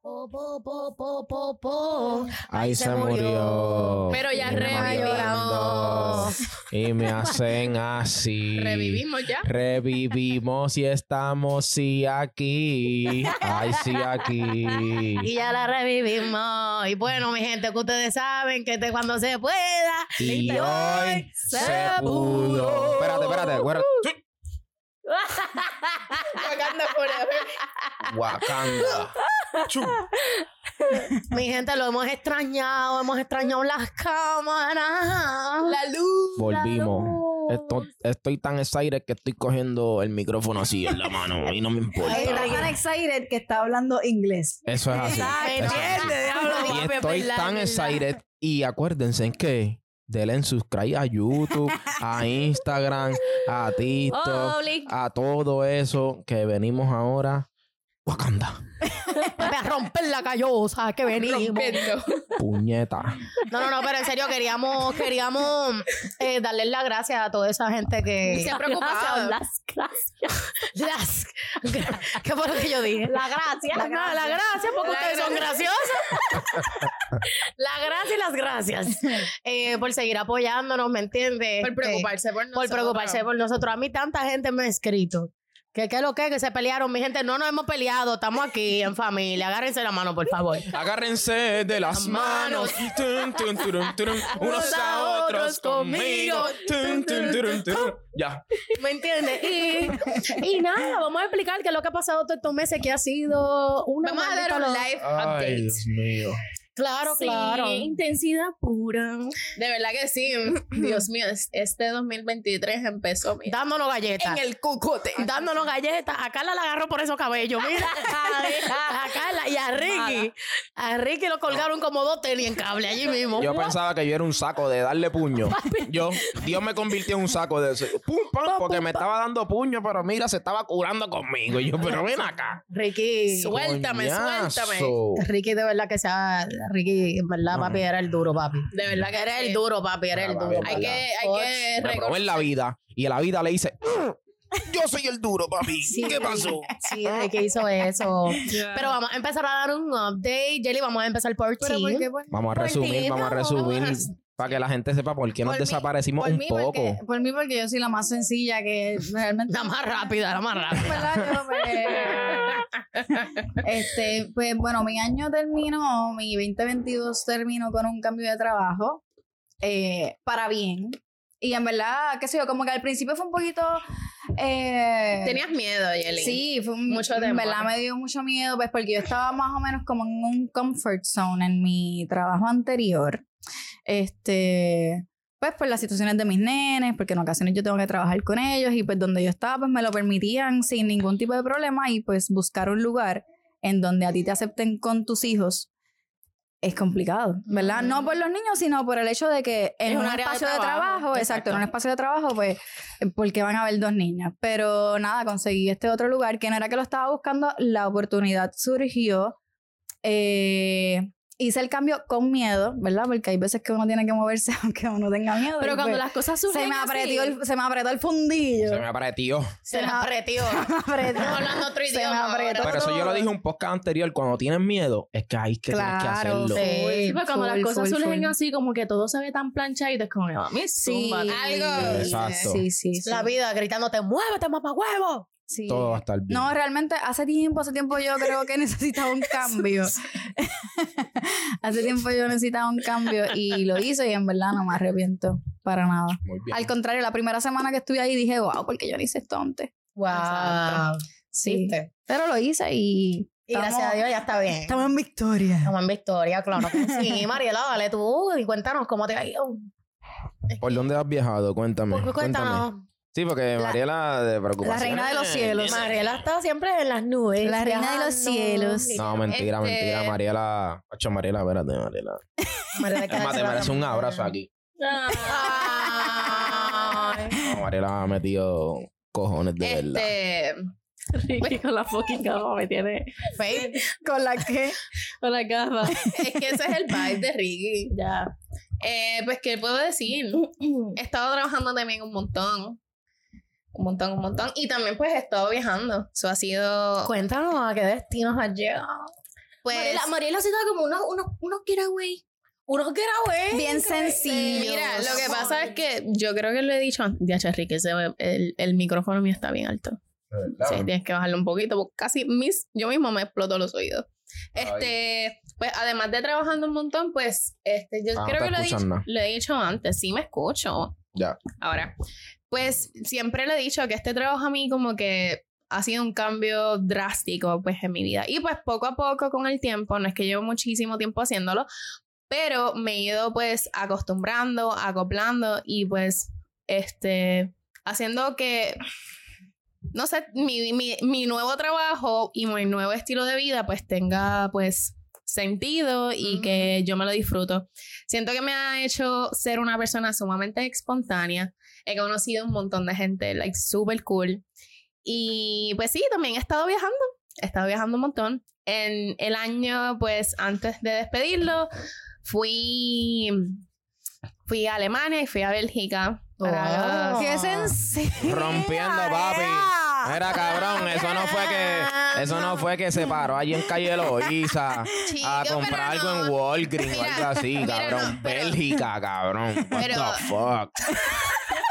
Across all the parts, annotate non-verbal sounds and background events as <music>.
Po, po, po, po, po, po. Ahí se murió. Pero ya revivimos. Y me hacen así. Revivimos ya. Revivimos y estamos sí aquí. Ay, sí aquí. Y ya la revivimos. Y bueno, mi gente, que ustedes saben que este cuando se pueda. Y Este hoy se pudo. Espérate, espérate. acuérdate. Wakanda <laughs> forever. Wakanda. <laughs> Mi gente, lo hemos extrañado. Hemos extrañado las cámaras. La luz. Volvimos. Esto- estoy tan excited que estoy cogiendo el micrófono así en la mano y no me importa. Está tan excited que está hablando inglés. Eso es así. ¿Me Eso es así. Y estoy tan excited. Y acuérdense en que denle en subscribe a YouTube, a <laughs> Instagram, a TikTok, a todo eso que venimos ahora. Wakanda. Papi, a romper la callosa que venimos. Rompiendo. Puñeta. No, no, no, pero en serio queríamos, queríamos eh, darles las gracias a toda esa gente que Se ha preocupado. Las gracias. Las ¿Qué fue lo que yo dije? La gracia. La, no, la gracia, porque La ustedes son graciosos. <laughs> la gracia y las gracias. Eh, por seguir apoyándonos, ¿me entiendes? Por Este, preocuparse por nosotros. por preocuparse por nosotros. A mí tanta gente me ha escrito. Que qué es lo que es? que se pelearon. Mi gente, no nos hemos peleado. Estamos aquí en familia. Agárrense la mano, por favor. Agárrense de las manos. Tun, tun, turun, turun. <laughs> Unos a otros conmigo. Tun, tun, turun, turun. Ya. ¿Me entiendes? Y, y nada, vamos a explicar qué es lo que ha pasado todos estos meses, que ha sido una Vamos a dar un live Ay, update. Dios mío. Claro, Sí, claro. intensidad pura. De verdad que sí. <clears throat> Dios mío, es- este 2023 empezó mira, Dándonos galletas. en el cucote. Dándonos galletas. A Carla la agarró por esos cabellos. Mira. <laughs> a Carla y a Ricky. A Ricky lo colgaron como dos tenis en cable allí mismo. Yo pensaba que yo era un saco de darle puño. Yo, Dios me convirtió en un saco de ese. Pum, pam, porque me estaba dando puño, pero mira, se estaba curando conmigo. Y yo, pero ven acá. Ricky. Suéltame, Coñazo. suéltame. Ricky de verdad que sea Ricky, en verdad, No, papi, era el duro, papi. De verdad que Era el duro, papi, era el duro. Hay que, hay que en la reconocer. vida y en la vida le dice, yo soy el duro, papi. <laughs> Sí. ¿Qué pasó? Sí, Ricky hizo eso. Pero vamos a empezar a dar un update. Jelly, vamos a empezar por ti. Vamos a resumir, vamos a resumir para que la gente sepa por qué nos Por mí- desaparecimos un mí poco. Porque, por mí, porque yo soy la más sencilla que <laughs> realmente. La más rápida, la más rápida. pues, <laughs> este, pues bueno, mi año terminó, mi 2022 terminó con un cambio de trabajo eh, para bien. Y en verdad, qué sé yo, como que al principio fue un poquito. eh, Tenías miedo, Yeli. Sí, fue un, Mucho en temor. verdad me dio mucho miedo, pues porque yo estaba más o menos como en un comfort zone en mi trabajo anterior. Este, pues por las situaciones de mis nenes, porque en ocasiones yo tengo que trabajar con ellos y pues donde yo estaba pues me lo permitían sin ningún tipo de problema y pues buscar un lugar en donde a ti te acepten con tus hijos es complicado, ¿verdad? No por los niños, sino por el hecho de que en Es un, un área de espacio de trabajo, exacto, en un espacio de trabajo, pues, porque van a haber dos niñas. Pero nada, conseguí este otro lugar que no era que lo estaba buscando, la oportunidad surgió. Eh, hice el cambio con miedo, ¿verdad? Porque hay veces que uno tiene que moverse <laughs> aunque uno tenga miedo. Pero cuando pues, las cosas surgen se me, apretó el, se me apretó el fundillo. Se me apretó. Se la apretó. <laughs> Se me apretó. Hablando otro Se me idioma apretó. Pero eso yo lo dije en un podcast anterior. Cuando tienes miedo, es que hay que, tienes que Claro, hacerlo. sí. Sí, pues cuando las cosas full, surgen full. así, como que todo se ve tan planchadito, es como, mami, Sí, zúmbate. algo. Exacto. Sí, sí, sí. La vida gritándote, muévete, mamá huevo. Sí. Todo va a estar bien. No, realmente hace tiempo, hace tiempo yo creo que <laughs> necesitaba un cambio. <laughs> hace tiempo yo necesitaba un cambio y lo hice y en verdad no me arrepiento para nada. Muy bien. Al contrario, la primera semana que estuve ahí dije, wow, porque yo no hice esto antes. Wow. Sí. ¿Viste? Pero lo hice y... Y gracias a Dios ya está bien. Estamos en victoria. Estamos en victoria, claro sí. <laughs> Mariela, dale tú y cuéntanos cómo te ha ido. ¿Por dónde has viajado? Cuéntame. Pues, Cuéntame. Sí, porque La- Mariela de preocupación. la reina de los cielos. Mariela está siempre en las nubes. La reina de los cielos. No, mentira, Este- mentira. Mariela. Ocho, Mariela, espérate, Mariela. <laughs> Mariela Es más, te merece un abrazo aquí. No, Mariela ha metido cojones de verdad. Este, Ricky con la fucking gafa me tiene Faith, ¿Con la que con la gafa. es que ese es el vibe de Ricky. Ya. Eh, pues, ¿qué puedo decir? He estado trabajando también un montón. Un montón, un montón. Y también, pues, he estado viajando. Eso ha sido... Cuéntanos a qué destinos has llegado. pues. Mariela, Mariela se da como unos, unos, unos getaway. Unos getaway. Bien sencillo. Mira, lo que pasa es que yo creo que lo he dicho antes. Ya, Cherry, que se ve- el, el micrófono mío está bien alto. Sí, tienes que bajarlo un poquito porque casi mis, yo mismo me exploto los oídos. Este, pues además de trabajando un montón, pues, este, yo Ah, creo que lo he, dicho, lo he dicho antes, sí me escucho. Ya. Ahora, pues siempre le he dicho que este trabajo a mí como que ha sido un cambio drástico pues en mi vida. Y pues poco a poco con el tiempo, no es que llevo muchísimo tiempo haciéndolo, pero me he ido pues acostumbrando, acoplando y pues este, haciendo que, no sé, mi, mi, mi nuevo trabajo y mi nuevo estilo de vida pues tenga pues sentido y que yo me lo disfruto. Siento que me ha hecho ser una persona sumamente espontánea. He conocido un montón de gente, like, súper cool. Y pues sí, también he estado viajando. He estado viajando un montón. En el año, pues antes de despedirlo, fui, fui a Alemania y fui a Bélgica. Para, Wow. ¡Qué sencillo! Rompiendo, papi. Era cabrón, eso no fue que eso no fue que se paró allí en calle Loíza a comprar algo en. Walgreens o algo así, mira, cabrón. no, pero- Bélgica, cabrón. What Pero- the fuck.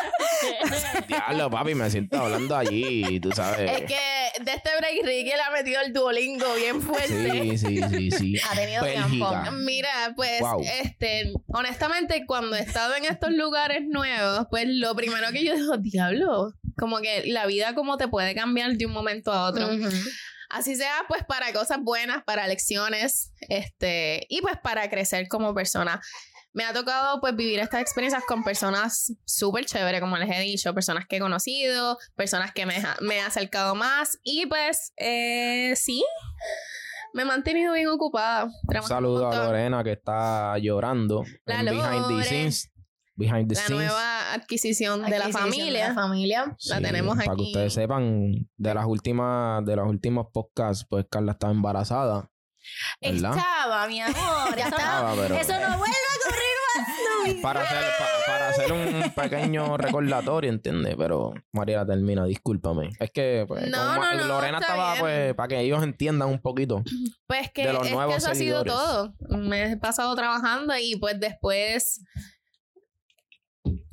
<laughs> Diablo, papi, me siento hablando allí, tú sabes. Es que de este break Ricky le ha metido el Duolingo bien fuerte. Sí, sí, sí, sí. <laughs> Ha tenido Bélgica. tiempo. Mira, pues, Wow. este, honestamente, cuando he estado en estos lugares nuevos, pues lo primero que yo digo, diablo, como que la vida como te puede cambiar de un momento a otro. Ujú. Así sea, pues para cosas buenas, para lecciones, este, y pues para crecer como persona. Me ha tocado pues vivir estas experiencias con personas súper chéveres, como les he dicho, personas que he conocido, personas que me, ha- me he acercado más y pues eh, sí, me he mantenido bien ocupada. Un saludo a. Lorena que está llorando La en Behind the Scenes. Behind the La Scenes. nueva adquisición de la de familia. la familia. la tenemos Para que aquí. ustedes sepan, de las últimas, de los últimos podcasts, pues Carla estaba embarazada. ¿Verdad? Estaba, mi amor. <laughs> Ya está. Estaba, pero Eso no vuelve. Para hacer, pa- para hacer un pequeño recordatorio, ¿entiendes? Pero Mariela termina, discúlpame. Es que pues, No, como Ma- no, no, Lorena está estaba, bien. pues, para que ellos entiendan un poquito. <clears throat> Pues que, de los es que nuevos eso ha sido seguidores. todo. Me he pasado trabajando y pues después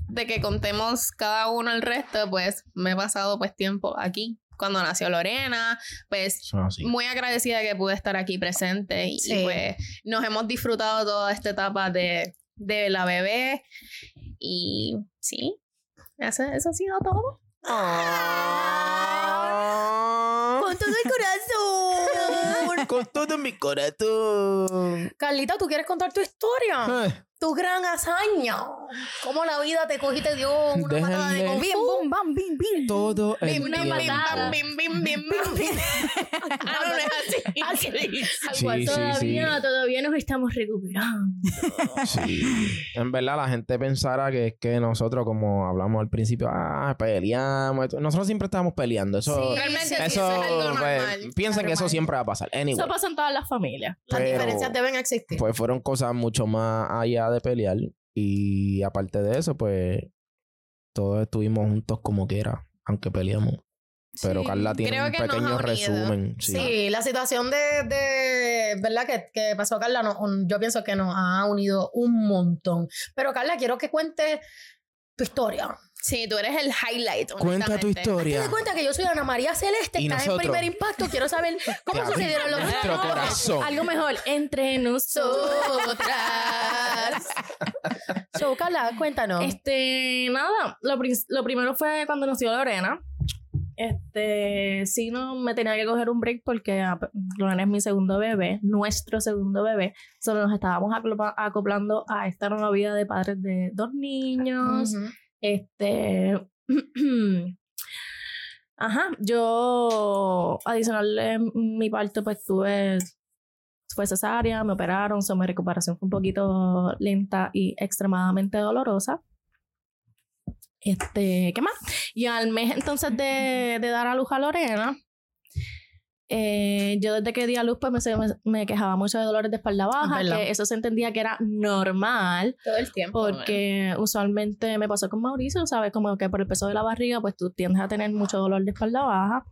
de que contemos cada uno el resto, pues me he pasado pues tiempo aquí. Cuando nació Lorena, pues Eso es así. muy agradecida que pude estar aquí presente y, Sí. pues nos hemos disfrutado toda esta etapa de, de la bebé y sí, eso, eso ha sido todo. Con todo el corazón. <laughs> Con todo mi corazón. Carlita, ¿tú quieres contar tu historia? Eh, Tu gran hazaña. ¿Cómo la vida te cogió y te dio una patada de Déjenle- Bim, bum, bam, bim, bim. Todo el Bim, bim, bim, tiempo. bam, bim, bim, bim. Ah, <laughs> no, no es así. Así. Sí, sí, sí. todavía, todavía nos estamos recuperando. Sí. <laughs> En verdad, la gente pensará que es que nosotros, como hablamos al principio, ah, peleamos. Nosotros siempre estamos peleando. Eso, Sí, Realmente eso, eso es algo pues, normal. piensen que eso siempre va a pasar. Anyway, Eso pasa en todas las familias. Las diferencias deben existir. Pues fueron cosas mucho más allá de pelear. Y aparte de eso, pues todos estuvimos juntos como quiera, aunque peleamos. Pero Sí, Carla tiene un pequeño resumen. Sí, Sí. la situación de, de ¿verdad? Que, que pasó Carla, no- yo pienso que nos ha unido un montón. Pero Carla, quiero que cuentes tu historia. Sí, tú eres el highlight. Cuenta tu honestamente. Te historia. das cuenta que yo soy Ana María Celeste, Y estás en nosotros. primer impacto. Quiero saber cómo sucedieron los nuestro corazón. Algo mejor, entre nosotros. Nosotras. <laughs> So, Carla, cuéntanos. Este, nada, lo, lo primero fue cuando nació Lorena. Este, sí, no, me tenía que coger un break porque ah, Lorena es mi segundo bebé, nuestro segundo bebé. Solo nos estábamos acopla- acoplando a esta nueva vida de padres de dos niños. Ujú. Este. <clears throat> Ajá, yo adicional en mi parto, pues tuve. Fue cesárea, me operaron, so, mi recuperación fue un poquito lenta y extremadamente dolorosa. Este, ¿qué más? Y al mes entonces de, de dar a luz a Lorena, eh, yo desde que di a luz, pues me, me, quejaba mucho de dolores de espalda baja, ¿Verdad? que eso se entendía que era normal. Todo el tiempo. Porque usualmente me pasó con Mauricio, ¿sabes? Como que por el peso de la barriga, pues tú tiendes a tener mucho dolor de espalda baja.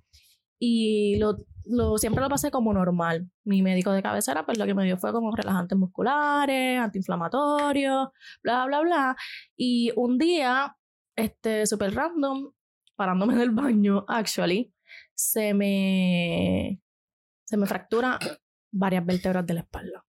Y lo lo, siempre lo pasé como normal. Mi médico de cabecera, pues lo que me dio fue como relajantes musculares, antiinflamatorios, bla, bla, bla. Y un día, este, súper random, parándome del baño, actually, se me, se me fractura varias vértebras de la espalda.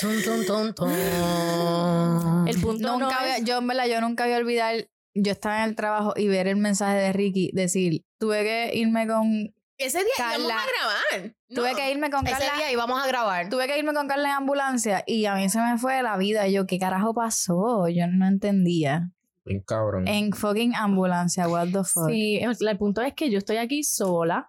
Tum, tum, tum, tum. El punto no Nunca había- es- yo en verdad, yo nunca voy a olvidar, yo estaba en el trabajo y ver el mensaje de Ricky decir, tuve que irme con, Ese día íbamos Carla, a grabar. tuve No. que irme con Ese Carla, día íbamos a grabar. tuve que irme con Carla en ambulancia y a mí se me fue la vida. Yo, ¿qué carajo pasó? Yo no entendía. Bien cabrón. En fucking ambulancia, what the fuck. Sí, el, el punto es que yo estoy aquí sola.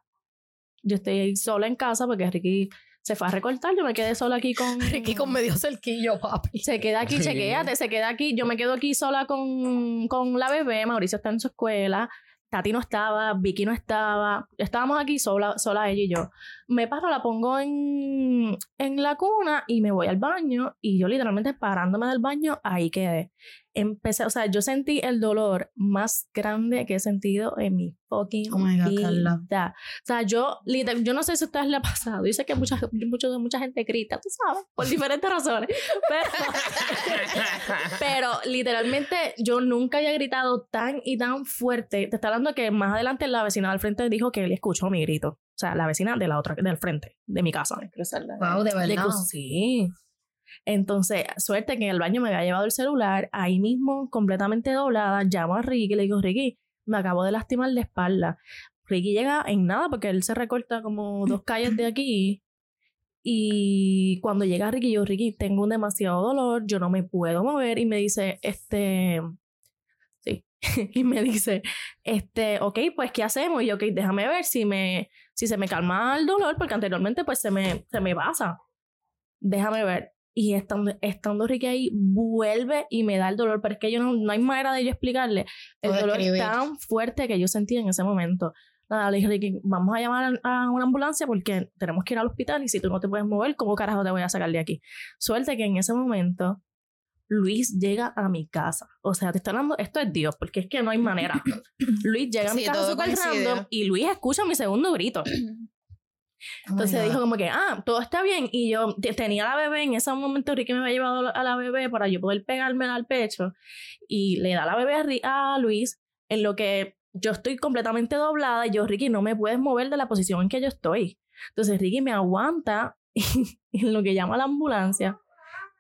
Yo estoy sola en casa porque Ricky se fue a recortar. Yo me quedé sola aquí con. <laughs> Ricky con medio cerquillo, papi. Se queda aquí, Sí. chequéate, <laughs> se queda aquí. Yo me quedo aquí sola con, con la bebé. Mauricio está en su escuela. Tati no estaba, Vicky no estaba. Estábamos aquí sola, sola ella y yo. Me paro, la pongo en, en la cuna y me voy al baño. Y yo literalmente parándome del baño, ahí quedé. Empecé, o sea, yo sentí el dolor más grande que he sentido en mi fucking Oh my God, vida. Carla. O sea, yo, literal, yo no sé si a ustedes les ha pasado. Yo sé que mucha, mucho, mucha gente grita, tú sabes, por diferentes razones. Pero, <laughs> pero literalmente yo nunca había gritado tan y tan fuerte. Te está hablando que más adelante la vecina del frente dijo que él escuchó mi grito. O sea, la vecina de la otra, del frente, de mi casa. Wow, de verdad. cruz- sí. Entonces, suerte que en el baño me había llevado el celular, ahí mismo, completamente doblada, llamo a Ricky y le digo, Ricky, me acabo de lastimar la espalda. Ricky llega en nada porque él se recorta como dos calles de aquí. Y cuando llega Ricky, yo, Ricky, tengo un demasiado dolor, yo no me puedo mover. Y me dice, este, sí. <laughs> y me dice, este, ok, pues, ¿qué hacemos? Y yo, ok, déjame ver si me, si se me calma el dolor, porque anteriormente, pues, se me, se me pasa. Déjame ver. Y estando, estando Ricky ahí, vuelve y me da el dolor, pero es que yo no, no hay manera de yo explicarle el dolor describir. tan fuerte que yo sentí en ese momento. Nada, le dije, Ricky, vamos a llamar a una ambulancia porque tenemos que ir al hospital y si tú no te puedes mover, ¿cómo carajo te voy a sacar de aquí? Suerte que en ese momento Luis llega a mi casa. O sea, te está hablando, esto es Dios, porque es que no hay manera. <laughs> Luis llega a mi Sí, casa súper random y Luis escucha mi segundo grito. <clears throat> Oh Entonces my dijo como que, ah, todo está bien. Y yo te- tenía la bebé, en ese momento Ricky me había llevado a la bebé para yo poder pegármela al pecho. Y le da la bebé a, a Luis, en lo que yo estoy completamente doblada. Y yo, Ricky, no me puedes mover de la posición en que yo estoy. Entonces Ricky me aguanta <laughs> en lo que llama la ambulancia.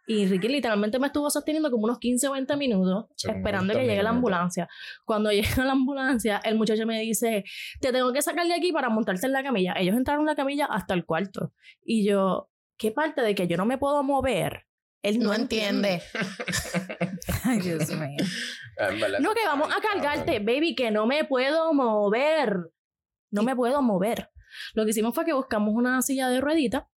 Y Ricky literalmente me estuvo sosteniendo como unos 15 o 20 minutos esperando que 20 llegue la ambulancia. Cuando <laughs> llega la ambulancia, el muchacho me dice, te tengo que sacar de aquí para montarte en la camilla. Ellos entraron en la camilla hasta el cuarto. Y yo, ¿qué parte de que yo no me puedo mover? Él no, No entiende. <laughs> Ay, Dios mío. En verdad, No, que vamos a cargarte, baby, que no me puedo mover. No me puedo mover. Lo que hicimos fue que buscamos una silla de ruedita,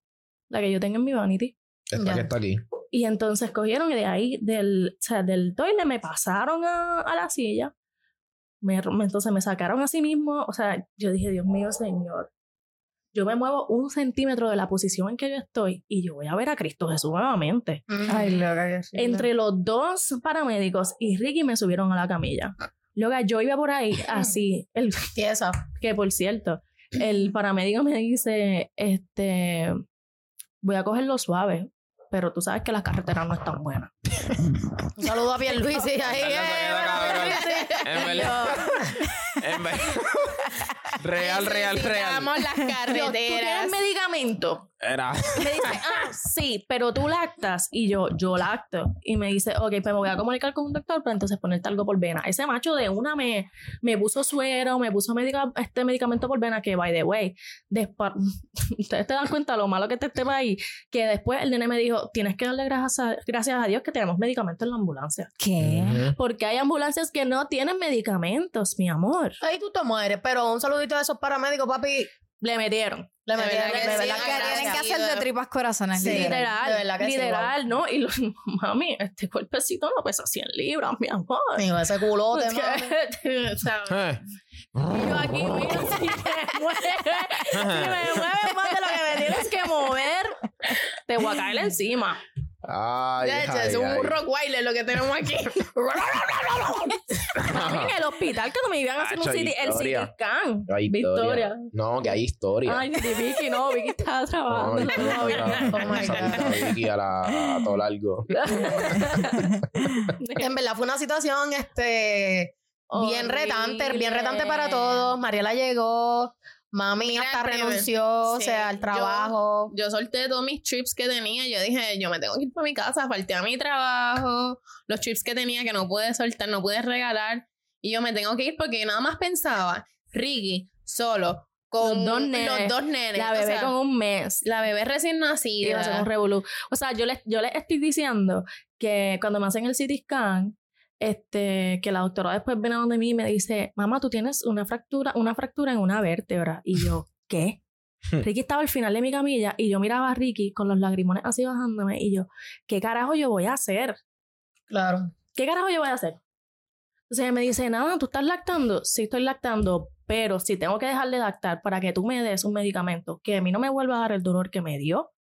la que yo tengo en mi vanity. Esta Ya. que está aquí. Y entonces cogieron y de ahí, del, o sea, del toile, me pasaron a, a la silla. Me, me- entonces me sacaron a sí mismo. O sea, yo dije, Dios mío, Señor. Yo me muevo un centímetro de la posición en que yo estoy y yo voy a ver a Cristo Jesús nuevamente. Ay, loca, qué horrible. Entre los dos paramédicos y Ricky me subieron a la camilla. Luego yo iba por ahí <laughs> así, el, Tiesa. que por cierto, el paramédico me dice, este, voy a cogerlo suave, pero tú sabes que las carreteras no están buenas. <laughs> Un saludo a Pierluisi ahí. <laughs> En verdad. Real, real, real. Necesitamos las Yo, ¿Tú tienes carreteras. medicamento? Era. Me dice, <laughs> ah, sí, pero tú lactas. Y yo, yo lacto. Y me dice, ok, pues me voy a comunicar con un doctor para entonces ponerte algo por vena. Ese macho de una me, me puso suero, me puso medica- este medicamento por vena, que by the way, despa- <laughs> ustedes te dan cuenta lo malo que te esté ahí, que después el nene me dijo, tienes que darle gracias a, gracias a Dios que tenemos medicamentos en la ambulancia. ¿Qué? Ujú. Porque hay ambulancias que no tienen medicamentos, mi amor. Ahí tú te mueres, pero un saludito a esos paramédicos, papi. Le metieron. Le De metieron, verdad de sí, verdad que tienen que hacer de tripas corazones. Sí. literal. Literal, de verdad que sí, literal, ¿no? Y los, <laughs> mami, este cuerpecito no pesa 100 libras, mi amor. Mijo, ese culote, <laughs> Es que- o sea, Eh. yo aquí, mira, si me mueve, si me mueves más de lo que me tienes que mover, te voy a caer encima. Ay, Ya, ya, ay, es un ay. Rockweiler lo que tenemos aquí. <laughs> <laughs> En el hospital cuando me iban a hacer un CT, el historia. scan. Victoria. No, que hay historia. Ay, Vicky, no, Vicky estaba No, trabajando. No, no, Vicky a la a todo largo. En verdad fue una situación este bien retante, bien retante para todos. Mariela llegó, mami Mira, hasta renunció, o sea, al trabajo. Yo solté todos mis trips que tenía. Yo dije, yo me tengo que ir para mi casa. Falté a mi trabajo. Los trips que tenía que no pude soltar, no pude regalar. Y yo me tengo que ir porque yo nada más pensaba, Ricky, solo, con Los dos nenes. los dos nenes. La o bebé sea, con un mes. la bebé recién a nacida. ser un revolú. O sea, yo les, yo les estoy diciendo que cuando me hacen el CT scan, este, que la doctora después viene a donde mí y me dice, mamá, tú tienes una fractura, una fractura en una vértebra. Y yo, <laughs> ¿qué? Ricky estaba al final de mi camilla y yo miraba a Ricky con los lagrimones así bajándome y yo, ¿qué carajo yo voy a hacer? Claro. ¿Qué carajo yo voy a hacer? Entonces ella me dice, nada, ¿tú estás lactando? Sí, estoy lactando, pero si tengo que dejar de lactar para que tú me des un medicamento que a mí no me vuelva a dar el dolor que me dio,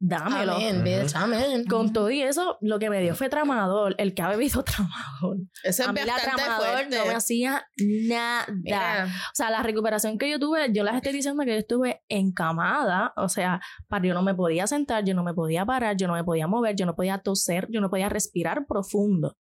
dámelo. Amén, bitch, amén. Con todo y eso, lo que me dio fue tramador. El que ha bebido <laughs> tramador. Eso es a mí la tramador fuerte. no me hacía nada. Mira, O sea, la recuperación que yo tuve, yo les estoy diciendo que yo estuve encamada. O sea, para yo no me podía sentar, yo no me podía parar, yo no me podía mover, yo no podía toser, yo no podía respirar profundo.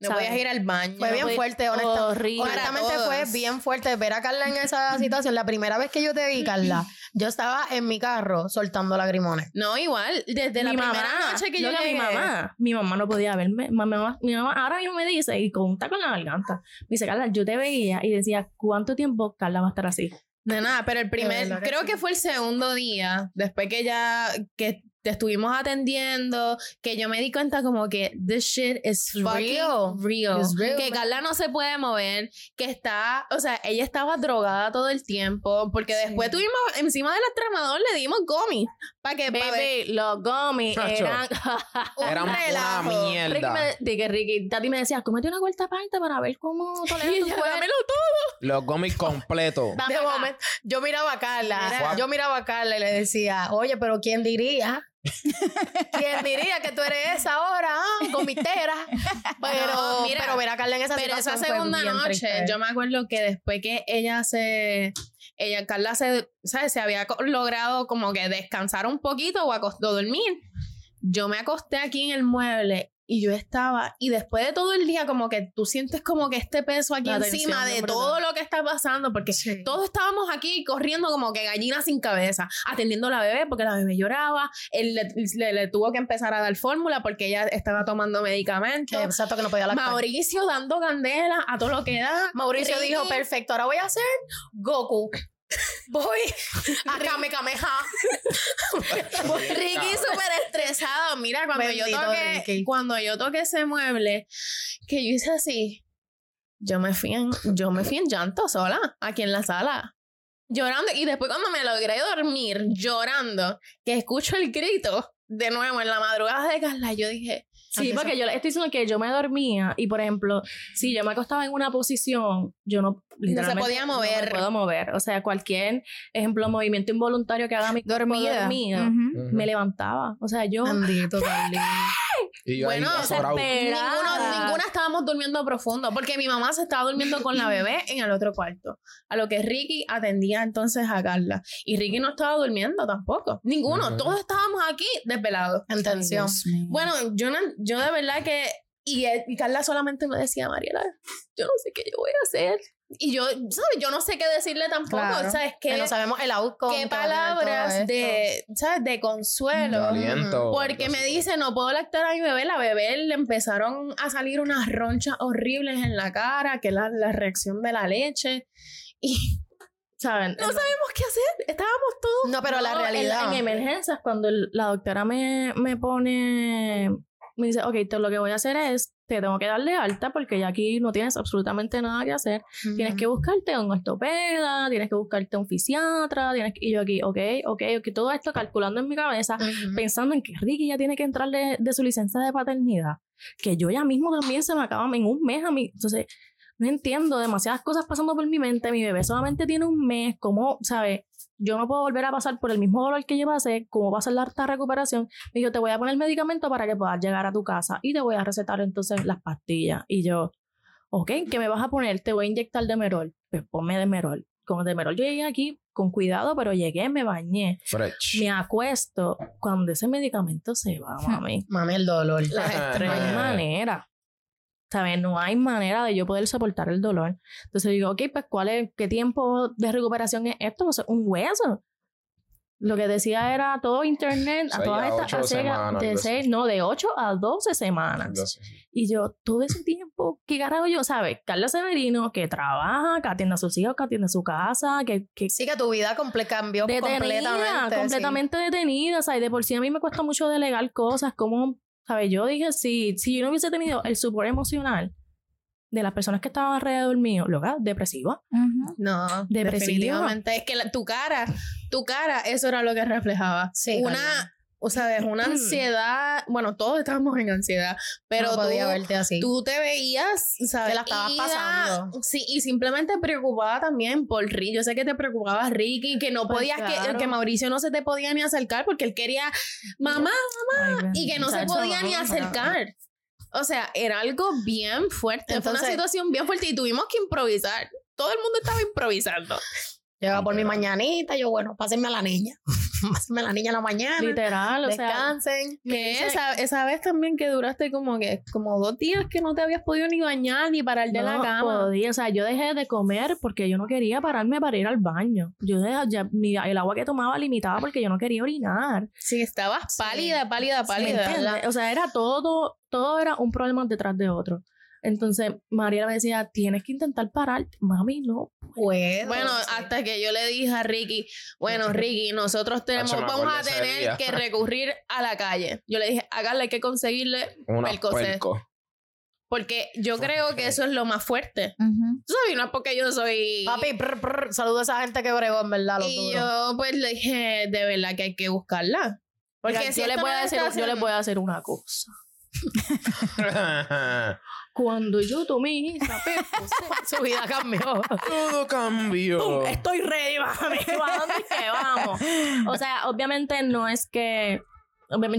No ¿sabes? podías ir al baño. Fue bien fuerte, honesta- Horrible. honestamente fue bien fuerte ver a Carla en esa <laughs> situación. La primera vez que yo te vi, Carla, yo estaba en mi carro soltando lagrimones. No, igual, desde la mi primera mamá, noche que yo loca, llegué. mi mamá, mi mamá no podía verme. Mi mamá, mi mamá ahora mismo me dice, y con un taco en la garganta, me dice, Carla, yo te veía y decía, ¿cuánto tiempo Carla va a estar así? De nada, pero el primer, creo sí. que fue el segundo día, después que ya, que te estuvimos atendiendo, que yo me di cuenta como que this shit is fucking real. real. It's real, que man. Carla no se puede mover, que está, o sea, ella estaba drogada todo el tiempo, porque Sí. después tuvimos, encima del tramador le dimos gomi, para que, pa' ver Baby, los gummies eran... <laughs> un <laughs> Era una relajo. Ricky mierda. me, de que Ricky, Tati me decía, cómete una vuelta aparte para ver cómo tolera Y tu cuerpo. dámelo Los gomis completos. De momento, yo miraba a Carla, Mira. yo miraba a Carla y le decía, oye, pero ¿quién diría? ¿Quién diría que tú eres esa ahora, ah, gomitera? <laughs> Pero, No, mira, pero ver a Carla en esa Pero esa fue segunda bien noche, triste. yo me acuerdo que después que ella se. Ella, Carla se, ¿sabes? Se había logrado como que descansar un poquito o, acost- o dormir. Yo me acosté aquí en el mueble y yo estaba. Y después de todo el día, como que tú sientes como que este peso aquí La encima de todo lo que está pasando, porque Sí. todos estábamos aquí corriendo como que gallinas sin cabeza, atendiendo a la bebé porque la bebé lloraba. Él le, le- le tuvo que empezar a dar fórmula porque ella estaba tomando medicamentos. Que Exacto, que no podía lactar. Mauricio dando candela a todo lo que da. Mauricio Ricky- dijo, perfecto, ahora voy a hacer Goku. Voy <laughs> a Kame Kameha. Ricky súper estresado. Mira, cuando yo toqué, Ricky. cuando yo toqué ese mueble, que yo hice así, yo me fui en, yo me fui en llanto sola, aquí en la sala. Llorando. Y después cuando me logré dormir, llorando, que escucho el grito de nuevo en la madrugada de Carla, yo dije, Sí, porque yo estoy diciendo que yo me dormía y, por ejemplo, si yo me acostaba en una posición, yo no, literalmente podía mover. No me puedo mover. O sea, cualquier, ejemplo, movimiento involuntario que haga mi cuerpo Dormida. dormida. Ujú. me levantaba. O sea, yo... Carly. Y yo ahí Bueno, desesperada. Ninguno, ninguna estábamos durmiendo profundo, porque mi mamá se estaba durmiendo con la bebé en el otro cuarto. A lo que Ricky atendía entonces a Carla. Y Ricky no estaba durmiendo tampoco. Ninguno. Ujú. Todos estábamos aquí desvelados. En tensión. Bueno, yo, no, yo de verdad que... Y, él- y Carla solamente me decía, Mariela, yo no sé qué yo voy a hacer. Y yo, ¿sabes? Yo no sé qué decirle tampoco. Claro. ¿Sabes Que no sabemos el outcome. ¿Qué palabras de, ¿sabes? De consuelo. De aliento. Porque me dice, no puedo lactar a mi bebé. La bebé le empezaron a salir unas ronchas horribles en la cara, que la, la reacción de la leche. Y <laughs> ¿Saben? no sabemos qué hacer. Estábamos todos. No, pero la No, en- realidad. En, emergencias, cuando el- la doctora me, me pone, me dice, ok, te- lo que voy a hacer es, te tengo que darle alta porque ya aquí no tienes absolutamente nada que hacer. Tienes que buscarte un ortopeda, tienes que buscarte un fisiatra, tienes que... Y yo aquí, ok, ok, ok, todo esto calculando en mi cabeza, pensando en que Ricky ya tiene que entrar de, de su licencia de paternidad, que yo ya mismo también se me acaba en un mes a mí. Entonces, no entiendo, demasiadas cosas pasando por mi mente, mi bebé solamente tiene un mes, ¿cómo, sabes? Yo no puedo volver a pasar por el mismo dolor que yo pasé, ¿cómo va a ser la recuperación? Me dijo, te voy a poner medicamento para que puedas llegar a tu casa y te voy a recetar entonces las pastillas. Y yo, Ok, ¿qué me vas a poner? Te voy a inyectar Demerol. Pues ponme Demerol. Con Demerol yo llegué aquí con cuidado, pero llegué, me bañé, Fresh. me acuesto. Cuando ese medicamento se va, mami, Mami, el dolor. Hay estrellas. manera. ¿Sabes? No hay manera de yo poder soportar el dolor. Entonces digo, ok, pues ¿cuál es, qué tiempo de recuperación es esto? Pues, un hueso. Lo que decía era todo internet, a todas estas, a semanas, de seis, no, de 8 a 12 semanas. Entonces, Y yo, todo ese tiempo, ¿qué carajo yo? ¿Sabes? Carla Severino, que trabaja, que atiende a sus hijos, que atiende a su casa, que, que Sí, que tu vida comple cambió detenida, completamente. sí. completamente detenida, ¿sabes? De por sí a mí me cuesta mucho delegar cosas, como, ¿sabes? Yo dije, si, si yo no hubiese tenido el support emocional de las personas que estaban alrededor mío, loca, depresiva. Ujú. No, Depresiva. definitivamente. Es que la- tu cara, tu cara, eso era lo que reflejaba. Sí, una. O sea, una ansiedad. Bueno, todos estábamos en ansiedad, pero no podía tú, verte así. tú te veías, ¿sabes? Te la estabas Ida, pasando. Sí, y simplemente preocupada también por Ricky. Yo sé que te preocupaba Ricky, que no Pues podías, claro. que, que Mauricio no se te podía ni acercar porque él quería mamá Ay, y que no se podía ni acercar. O sea, era algo bien fuerte. Fue una situación bien fuerte y tuvimos que improvisar. Todo el mundo estaba improvisando. Llegaba por mi mañanita, yo, bueno, pásenme a la niña. <laughs> pásenme la niña en la mañana. Literal, o sea, Descansen. me Que esa, esa vez también que duraste como que como dos días que no te habías podido ni bañar ni parar de la no cama. podía, o sea, yo dejé de comer porque yo no quería pararme para ir al baño. Yo dejé, ya, mi- el agua que tomaba limitaba porque yo no quería orinar. Sí, estabas pálida, pálida, ¿Me pálida. entiendes? O sea, era todo, todo era un problema detrás de otro. Entonces, Mariela me decía, tienes que intentar parar. Mami, no. Puedo. Bueno, sí. hasta que yo le dije a Ricky, bueno, Ricky, nosotros tenemos, vamos a tener que <laughs> recurrir a la calle. Yo le dije, a Carla hay que conseguirle una Percocet. puerco. Porque yo creo que eso es lo más fuerte. Tú sabes, no es porque yo soy... Papi, prr, prr, saludo a esa gente que bregó, en verdad, los y duros. yo pues le dije, de verdad que hay que buscarla. Porque Mira, si yo, le voy a está yo le voy a hacer una cosa. <laughs> <laughs> Cuando yo tomé esa <laughs> Su vida cambió. Todo cambió. ¡pum! estoy ready, mami. <laughs> ¿A dónde es que vamos? O sea, obviamente no es que...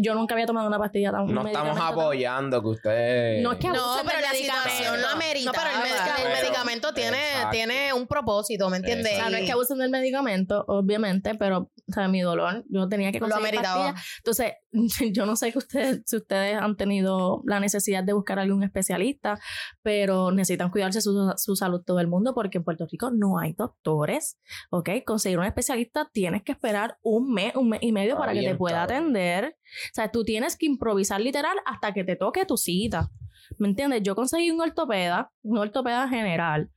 Yo nunca había tomado una pastilla tan... No estamos apoyando que usted. No es que No, pero la situación lo ameritaba. No, pero el, Bueno, medicamento tiene, exacto. tiene un propósito, ¿me entiendes? O sea, no es que abusen del medicamento, obviamente, pero, o sea, mi dolor, yo tenía que lo conseguir ameritaba. pastillas. Entonces, <laughs> yo no sé que ustedes, si ustedes han tenido la necesidad de buscar a algún especialista, pero necesitan cuidarse su, su salud todo el mundo porque en Puerto Rico no hay doctores, ¿ok? Conseguir un especialista tienes que esperar un mes, un mes y medio Está para que te pueda atender. O sea, tú tienes que improvisar literal hasta que te toque tu cita. ¿Me entiendes? Yo conseguí un ortopeda, un ortopeda general,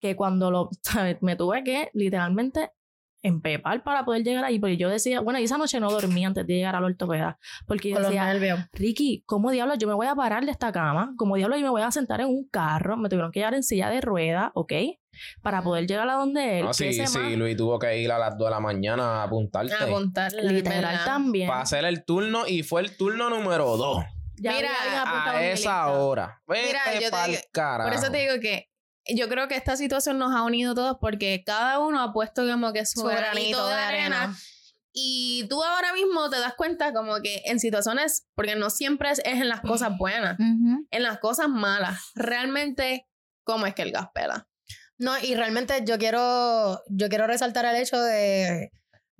que cuando lo, <laughs> ¿sabes? Me tuve que literalmente empepar para poder llegar ahí, porque yo decía, bueno, y esa noche no dormí antes de llegar al ortopeda, porque yo decía. Ricky, ¿cómo diablos yo me voy a parar de esta cama? ¿Cómo diablos yo me voy a sentar en un carro? Me tuvieron que llevar en silla de rueda, ¿ok? Para poder llegar a donde él. No, que sí, sí, man- Luis tuvo que ir a las 2 de la mañana a apuntarte. A apuntarle. Literal también. Para hacer el turno y fue el turno número 2. Ya Mira, A esa lista. hora. Vete Mira, yo te digo- carajo. Por eso te digo que yo creo que esta situación nos ha unido todos porque cada uno ha puesto como que su, Su granito de arena. Y tú ahora mismo te das cuenta como que en situaciones, porque no siempre es, es en las cosas buenas, en las cosas malas, realmente, ¿cómo es que el gas pela? No, y realmente yo quiero, yo quiero resaltar el hecho de,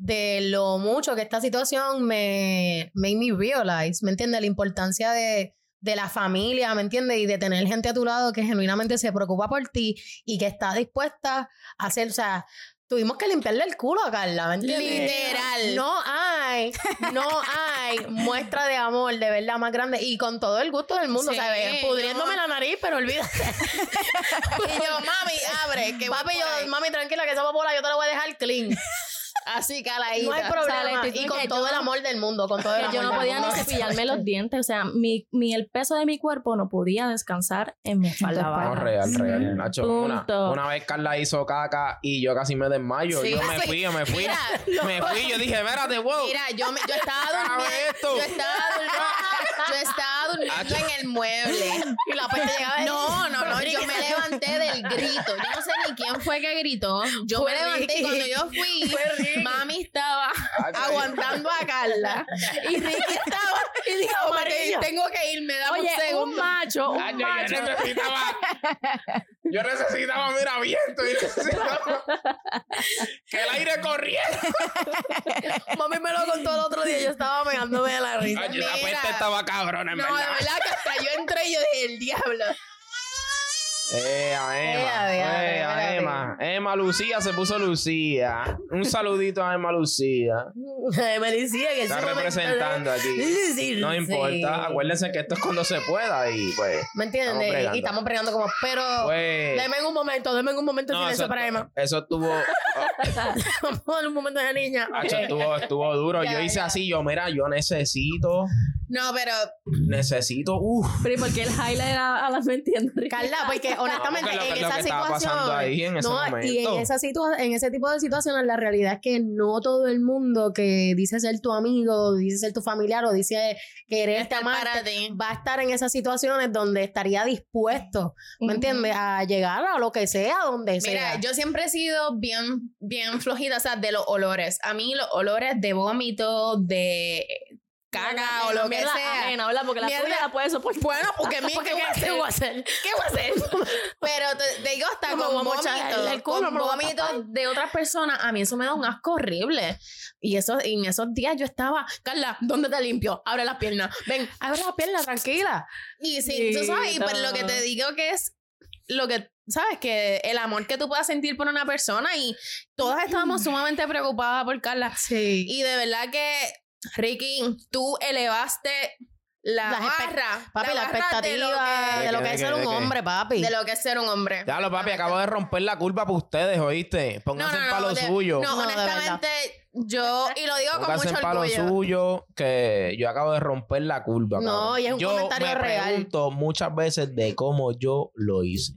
de lo mucho que esta situación me made me realize, ¿me entiendes? La importancia de, de la familia, ¿me entiendes? Y de tener gente a tu lado que genuinamente se preocupa por ti y que está dispuesta a hacer, o sea, tuvimos que limpiarle el culo a Carla, ¿me entiendes? Literal. No hay, no hay <laughs> muestra de amor de verdad más grande y con todo el gusto del mundo, Sí, ¿sabes? Pudriéndome no. la nariz, pero olvídate. <laughs> Y yo, mami, abre, que Papi, voy por ahí". yo, mami, tranquila, que esa papola yo te la voy a dejar clean. Así caladita. No hay problema. y con todo yo- el amor del mundo, con todo el amor yo no podía ni cepillarme los dientes, o sea, mi, mi, el peso de mi cuerpo no podía descansar en mi espalda. No, real, real. Nacho, una, una vez Carla hizo caca y yo casi me desmayo. Sí, yo me <laughs> fui, yo me fui. Mira, me fui, yo dije, espérate, wow. Mira, yo, me- yo estaba <laughs> durmiendo. Yo estaba durmiendo. Yo estaba durmiendo en el mueble. <laughs> Y la peste llegaba ahí. No, no, no. Yo me levanté del grito. Yo no sé ni quién fue que gritó. Yo Fue me levanté y cuando yo fui, <laughs> mami estaba Ay, aguantando a Carla. Y Ricky <laughs> estaba y dijo amarillo. tengo que irme, dame Oye, un un segundo. macho, un Ay, yo, yo macho. necesitaba. Yo necesitaba, mira, viento. Y necesitaba que el aire corriera. Mami me lo contó el otro día. Yo estaba pegándome de la risa. Ay, la peste estaba cabrona, en No, de verdad. verdad que hasta yo entré y yo dije, el diablo. Eh, a Eh, Emma. a ver, a ver, eh, a a ver. Emma. Emma Lucía se puso Lucía. Un saludito a Emma Lucía. <laughs> me decía que Está representando aquí. Sí, No sí. importa. Acuérdense que esto es cuando se pueda y pues. ¿Me entiendes? Estamos. Y estamos bregando como, pero pues deme en un momento, deme en un momento de no, silencio eso, para Emma. eso estuvo. <laughs> Darle un momento de la niña. Hacho, estuvo, estuvo duro. Ya, yo hice ya. así, yo, mira, yo necesito, No, pero necesito, uff. Pero ¿y por qué el highlight era a las entiendo? <laughs> Carla, porque honestamente porque lo que- en lo esa situación. ahí en ese no, y en, esa situa- en ese tipo de situaciones, la realidad es que no todo el mundo que dice ser tu amigo, dice ser tu familiar o dice quererte, estar para ti. va a estar en esas situaciones donde estaría dispuesto, ¿me Ujú. entiendes? A llegar a lo que sea, donde Mira, sea. yo siempre he sido bien, bien flojita, o sea, de los olores. A mí los olores de vómito, de caga o lo que Mierda sea. ¿verdad? Porque la Mierda. tuya la puedes soportar. Bueno, porque <laughs> mi Porque, ¿qué ¿qué, hacer? voy a hacer? ¿Qué voy a hacer? <laughs> Pero te, te digo, hasta No me con voy a mochar vómito, el culo, con me lo voy a vómito tapar. de otras personas, a mí eso me da un asco horrible. Y eso, y en esos días yo estaba, Carla, ¿dónde te limpio? Abre las piernas. Ven, Abre la pierna, tranquila. Y sí, tú sabes, y pues lo que te digo que es lo que, ¿sabes? Que el amor que tú puedas sentir por una persona y todas estábamos sumamente preocupadas por Carla. Sí. Y de verdad que, Ricky, tú elevaste la Las barra. Papi, la, barra expectativa de lo que, ¿De qué, es de ser un hombre, papi. de lo que es ser un hombre. Ya lo papi, acabo de romper la curva para ustedes, ¿oíste? Pónganse en palo de- suyo. No, No, honestamente, yo, y lo digo con Pónganse mucho en palo orgullo. suyo, que yo acabo de romper la curva. No, cabrón. y es un yo comentario me real. pregunto muchas veces de cómo yo lo hice.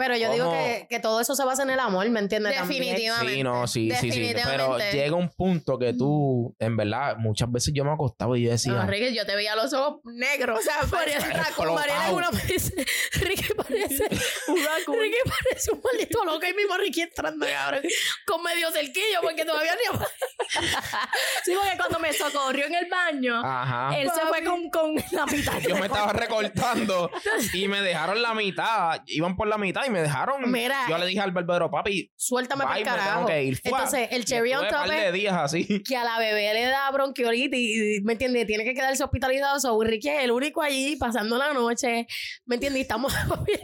Pero yo digo que, que todo eso se basa en el amor, ¿me entiendes? También. Definitivamente. Sí, no, sí, sí, sí. Pero llega un punto que tú, en verdad, muchas veces yo me acostaba y yo decía, No, Ricky, yo te veía los ojos negros, o sea, <laughs> parecía un raccoon. Explotado. Mariela alguna vez dice, Ricky parece, <laughs> Ricky parece un maldito loco y mismo Ricky entrando, cabrón, con medio cerquillo porque todavía ni... <laughs> Sí, porque cuando me socorrió en el baño, ajá. él se fue con, con la mitad. Yo me estaba recortando y me dejaron la mitad. Iban por la mitad y me dejaron. Mira, yo le dije al barbero, papi, Suéltame para el me tengo carajo. que ir. Entonces, el cherry on top de días así. <laughs> que a la bebé le da bronquiolitis y, y, ¿me entiendes? Tiene que quedarse hospitalizado. So, Ricky es el único allí pasando la noche, ¿me entiendes? <laughs> Y estamos,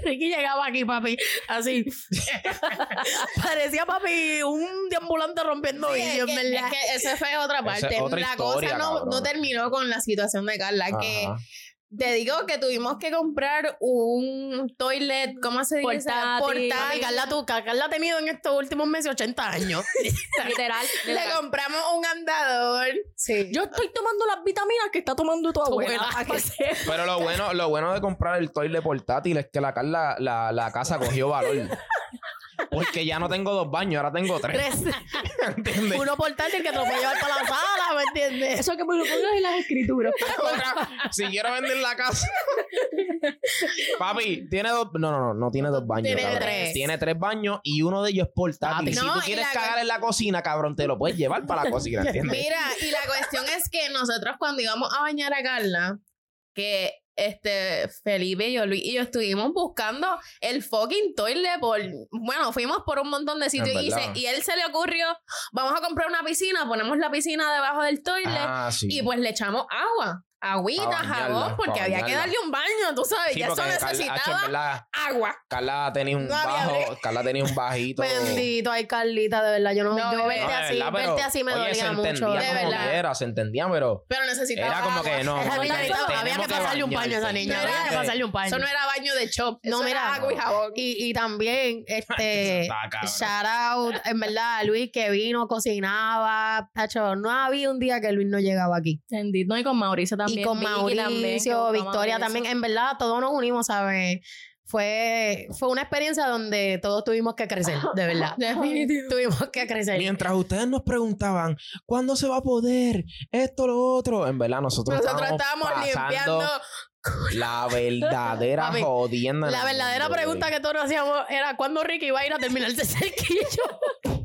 Ricky llegaba aquí, papi, así. <laughs> Parecía, papi, un deambulante rompiendo Sí, es vidrios, que, ¿verdad? es que esa fue otra Esa parte. otra la historia, cosa no, terminó con la situación de Carla, que. Te digo que tuvimos que comprar un toilet, ¿cómo se dice? Portátil. Papi, Carla, tú, Carla ha tenido en estos últimos meses 80 años. <laughs> Literal. Le compramos un andador. Sí. Yo estoy tomando las vitaminas que está tomando tu abuela. abuela. <laughs> Pero lo bueno, lo bueno de comprar el toilet portátil es que la, la, la, la casa cogió valor. Porque ya no tengo dos baños, ahora tengo tres. Tres. <laughs> ¿Entiendes? Uno portátil que te lo puede llevar para la sala, ¿me entiendes? Eso que me lo pongas en las escrituras. <laughs> Ahora, si quiero vender la casa. <laughs> Papi, tiene dos. No, no, no, no tiene dos baños. Tiene cabrón. tres. Tiene tres baños y uno de ellos es portátil. Papi. si No, tú quieres cagar en la cocina, cabrón, te lo puedes llevar para la cocina, ¿entiendes? Mira, y la cuestión es que nosotros cuando íbamos a bañar a Carla, que este Felipe y yo, Luis y yo estuvimos buscando el fucking toilet por, bueno, fuimos por un montón de sitios y, verdad. se- y él se le ocurrió, vamos a comprar una piscina, ponemos la piscina debajo del toilet Ah, sí. y pues le echamos agua, agüita, jabón, porque había que darle un baño, tú sabes, Sí, ya eso necesitaba verdad, agua. Carla tenía un No bajo, Carla tenía un bajito. Bendito, ay, Carlita, de verdad. Yo no, No, yo verte No, así, verdad, pero, verte así me oye, se dolía mucho. entendía de como verdad. quiera, se entendía, pero Pero necesitaba era como agua. que no. Había que pasarle un baño a esa niña. Había que pasarle un baño. Eso no era baño de chop, No, mira. era agua y jabón. Y, también, <laughs> este, shout out, en verdad, a Luis que vino, cocinaba. Tacho, no había un día que Luis no llegaba aquí. Bendito. No, y con Mauricio también. Y con también, Mauricio, busca Victoria también. En verdad, todos nos unimos, ¿sabes? Fue, fue una experiencia donde todos tuvimos que crecer, de verdad. <laughs> Definitivo. tuvimos que crecer. Mientras ustedes nos preguntaban, ¿cuándo se va a poder? Esto, lo otro. En verdad, nosotros, Nosotros estábamos limpiando. la verdadera Papi, jodienda. en La verdadera mundo, pregunta güey. que todos nos hacíamos era ¿cuándo Ricky iba a ir a terminar el cerquillo? <laughs>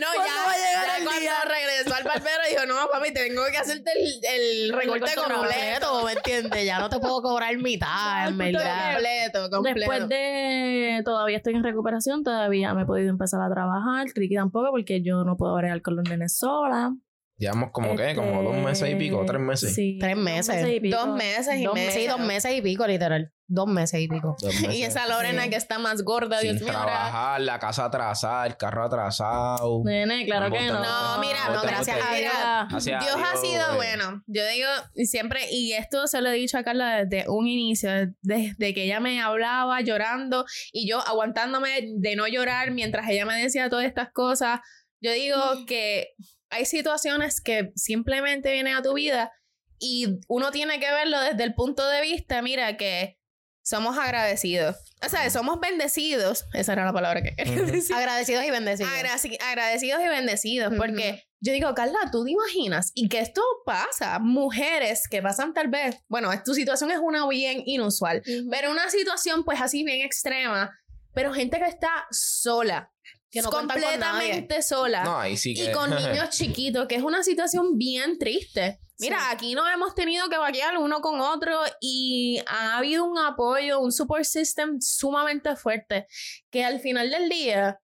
No, ¿Cuándo ya, va a llegar ya el cuando día? regresó al barbero dijo, no, papi, tengo que hacerte el, el recorte completo. completo, ¿me entiendes? Ya no te puedo cobrar mitad, en verdad. Completo, completo. Después de todavía estoy en recuperación, todavía me he podido empezar a trabajar, Ricky tampoco, porque yo no puedo bregar con los nenes sola. Llevamos como que, como dos meses y pico, tres meses. Sí, Tres dos meses. y pico. Dos meses y Dos medio. Sí, dos meses y pico, literal. Dos meses y pico. <laughs> Meses. Y esa Lorena que está más gorda, Sin Dios mío. trabajar, la casa atrasada, el carro atrasado. Nene, claro que no. No, mira, no, gracias a Dios. Gracias Dios ha sido eh. bueno. Yo digo siempre, y esto se lo he dicho a Carla desde un inicio, desde que ella me hablaba llorando y yo aguantándome de no llorar mientras ella me decía todas estas cosas. Yo digo que hay situaciones que simplemente vienen a tu vida y uno tiene que verlo desde el punto de vista, mira, que somos agradecidos. O sea, somos bendecidos. Esa era la palabra que quería decir. Agradecidos y bendecidos. Agradecidos y bendecidos, porque yo digo, Carla, ¿tú te imaginas? Y que esto pasa, mujeres que pasan tal vez, bueno, tu situación es una bien inusual, pero una situación pues así bien extrema, pero gente que está sola, Que no cuentan con completamente sola. No, ahí sí que. Y con <laughs> niños chiquitos, que es una situación bien triste. Mira, aquí nos hemos tenido que vaquear uno con otro y ha habido un apoyo, un support system sumamente fuerte, que al final del día,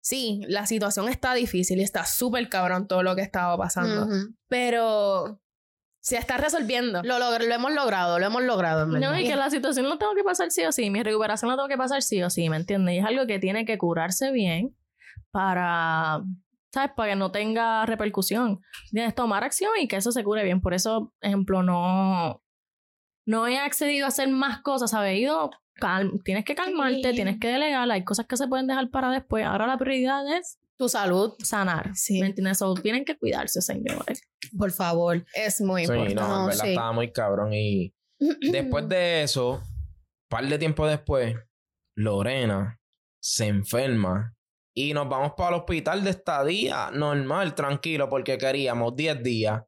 sí, la situación está difícil y está súper cabrón todo lo que estaba pasando, Ujú. pero se está resolviendo. lo, log- lo hemos logrado, lo hemos logrado, en. No, y que la situación la tengo que pasar sí o sí. Mi recuperación la tengo que pasar sí o sí, ¿me entiendes? Y es algo que tiene que curarse bien para, ¿sabes? Para que no tenga repercusión. Tienes que tomar acción y que eso se cure bien. Por eso, ejemplo, no, no he accedido a hacer más cosas, ¿sabes? He ido, cal- tienes que calmarte, Sí. tienes que delegar. Hay cosas que se pueden dejar para después. Ahora la prioridad es Tu salud, sanar. Sí. ¿Me entiendes? So, tienen que cuidarse, señores. por favor. Es muy Sí, no, importante. en No, verdad sí. estaba muy cabrón. Y <clears throat> después de eso, par de tiempo después, Lorena se enferma y nos vamos para el hospital de estadía normal, tranquilo, porque queríamos 10 días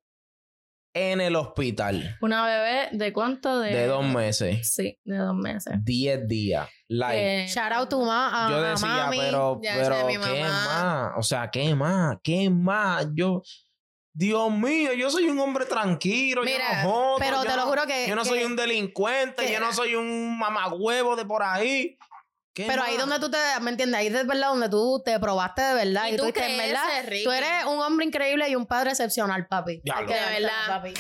en el hospital Una bebé de cuánto? De, de dos meses. Sí, de dos meses. 10 días. Like, Eh, Shout out to ma, a, yo a decía, mami. pero, pero ¿qué mamá. más? O sea, ¿qué más? ¿Qué más? Yo, Dios mío, yo soy un hombre tranquilo, Mira, yo no jodo, Pero yo te lo juro que. Yo no que- soy un delincuente, que- yo no soy un mamagüevo de por ahí. ¿Qué Pero ahí más? donde tú te, ¿me entiendes? Ahí de verdad donde tú te probaste de verdad. Y Y, tú tú creces, verdad, tú eres un hombre increíble y un padre excepcional, papi. Diablo. Hay que De verdad. papi.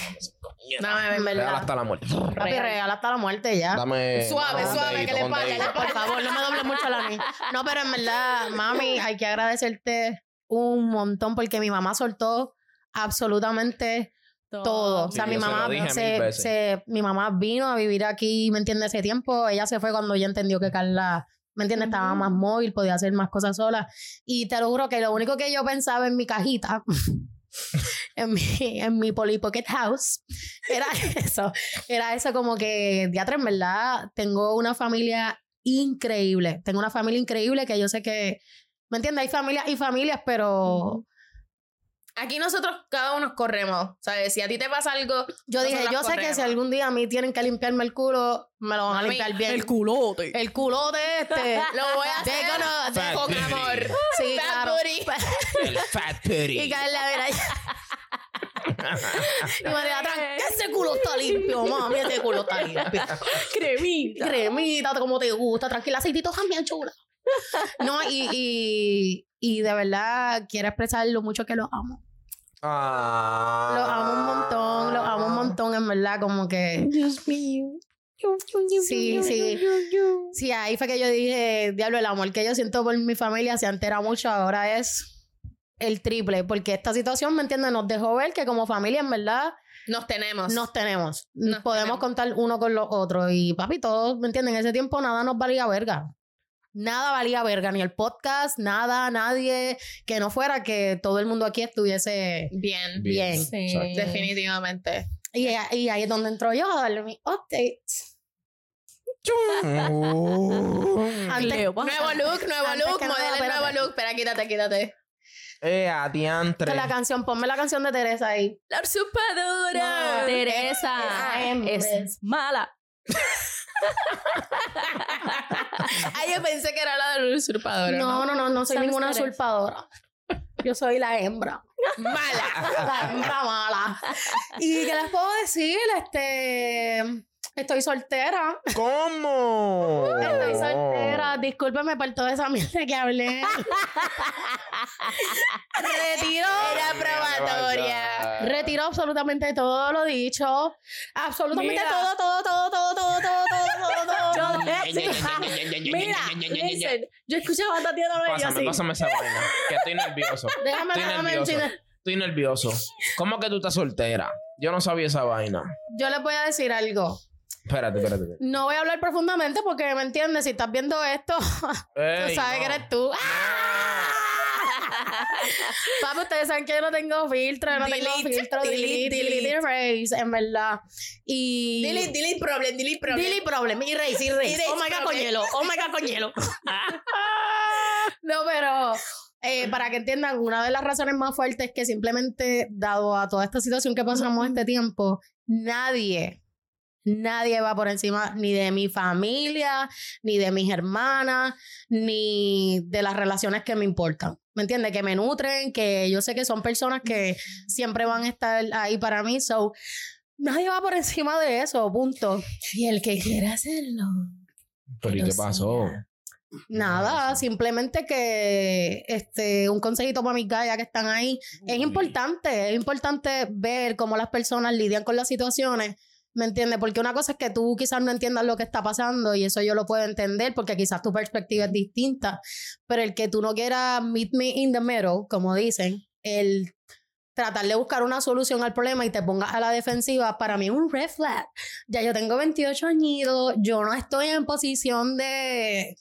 Dame, En Real verdad. hasta la muerte. Papi, regala hasta la muerte ya. Dame. Suave, suave, que le le Por favor, no me dobles mucho la mí. No, pero en verdad, mami, hay que agradecerte un montón porque mi mamá soltó absolutamente todo. O sea, Sí, mi mamá se- mi mamá vino a vivir aquí, ¿me entiendes? Ese tiempo. Ella se fue cuando ella entendió que Carla, ¿me entiendes? Estaba más móvil, podía hacer más cosas sola. Y te lo juro que lo único que yo pensaba en mi cajita, <laughs> en mi, en mi Polly Pocket House, era <laughs> eso. Era eso como que, ya en verdad, tengo una familia increíble. Tengo una familia increíble que yo sé que, ¿me entiendes? Hay familias y familias, pero... Aquí nosotros cada uno corremos. ¿Sabes? Si a ti te pasa algo. Yo dije, yo sé que si algún día a mí tienen que limpiarme el culo, me lo van a limpiar bien. El culote. El culote este. <laughs> Lo voy a hacer gonna- Fat con booty. amor. Sí, Fat claro. booty. <laughs> El fat putty. Y Carla, mira. <laughs> y María, tranquila, ese culo está limpio, mami, ese culo está limpio. Cremita. Cremita, como te gusta, tranquila, aceitito también chula. No, y, y, y de verdad quiero expresar lo mucho que los amo. Ah. Los amo un montón, los amo un montón, en verdad, como que... Dios mío. Sí, sí. Sí, ahí fue que yo dije, diablo, el amor que yo siento por mi familia se entera mucho, ahora es el triple, porque esta situación, ¿me entiendes? Nos dejó ver que como familia, en verdad, Nos tenemos. nos tenemos. Nos Podemos tenemos. contar uno con los otros. Y papi, todos, ¿me entienden? En ese tiempo nada nos valía verga. Nada valía verga, ni el podcast, nada, nadie, que no fuera que todo el mundo aquí estuviese Bien. bien. Sí. Definitivamente. Y, y ahí es donde entro yo a darle mi update. <laughs> Antes- Cleopatra. Nuevo look, nuevo look, modelo espérate. nuevo look. Espera, quítate, quítate. Eh, adiantre. con la canción, ponme la canción de Teresa ahí. La usurpadora. No. Teresa es mala. <laughs> Ay, yo pensé que era la de la usurpadora. No, no, no, no soy ninguna usurpadora. Yo soy la hembra. Mala. La hembra mala. ¿Y qué les puedo decir? Este. Estoy soltera. ¿Cómo? Estoy oh. soltera. Discúlpeme por toda esa mierda que hablé. Retiro la probatoria. Retiro absolutamente todo lo dicho. Absolutamente Mira. todo, todo, todo, todo, todo, todo, todo, todo. todo. Mira, listen, yo escuchaba a Tatiana Bello Pásame, así. pásame esa vaina. Que estoy nervioso. <laughs> Déjame, Estoy déjame nervioso. Estoy nervioso. ¿Cómo que tú estás soltera? Yo no sabía esa vaina. Yo les voy a decir algo. Espérate, espérate. espérate. No voy a hablar profundamente porque me entiendes. Si estás viendo esto, <laughs> Ey, tú sabes no. que eres tú. ¡Ah! <laughs> Papi, ustedes saben que yo no tengo filtro, yo no tengo filtro. delete, Delete, delete, erase, en verdad. Y. Delete, delete problem, delete problem. Delete problem. Erase, erase. Erase Oh my god, con hielo. Oh my god, con hielo. <laughs> no, pero. eh, para que entiendan, una de las razones más fuertes es que simplemente, dado a toda esta situación que pasamos este tiempo, nadie, nadie va por encima ni de mi familia, ni de mis hermanas, ni de las relaciones que me importan. ¿Me entiendes? Que me nutren, que yo sé que son personas que siempre van a estar ahí para mí. So, nadie va por encima de eso, punto. Y el que quiera hacerlo. Pero ¿y qué pasó? Nada, simplemente que este un consejito para mis gallas que están ahí. Es importante, es importante ver cómo las personas lidian con las situaciones. ¿Me entiendes? Porque una cosa es que tú quizás no entiendas lo que está pasando y eso yo lo puedo entender porque quizás tu perspectiva es distinta. Pero el que tú no quieras meet me in the middle, como dicen, el tratar de buscar una solución al problema y te pongas a la defensiva, para mí es un red flag. Ya yo tengo 28 añitos, yo no estoy en posición de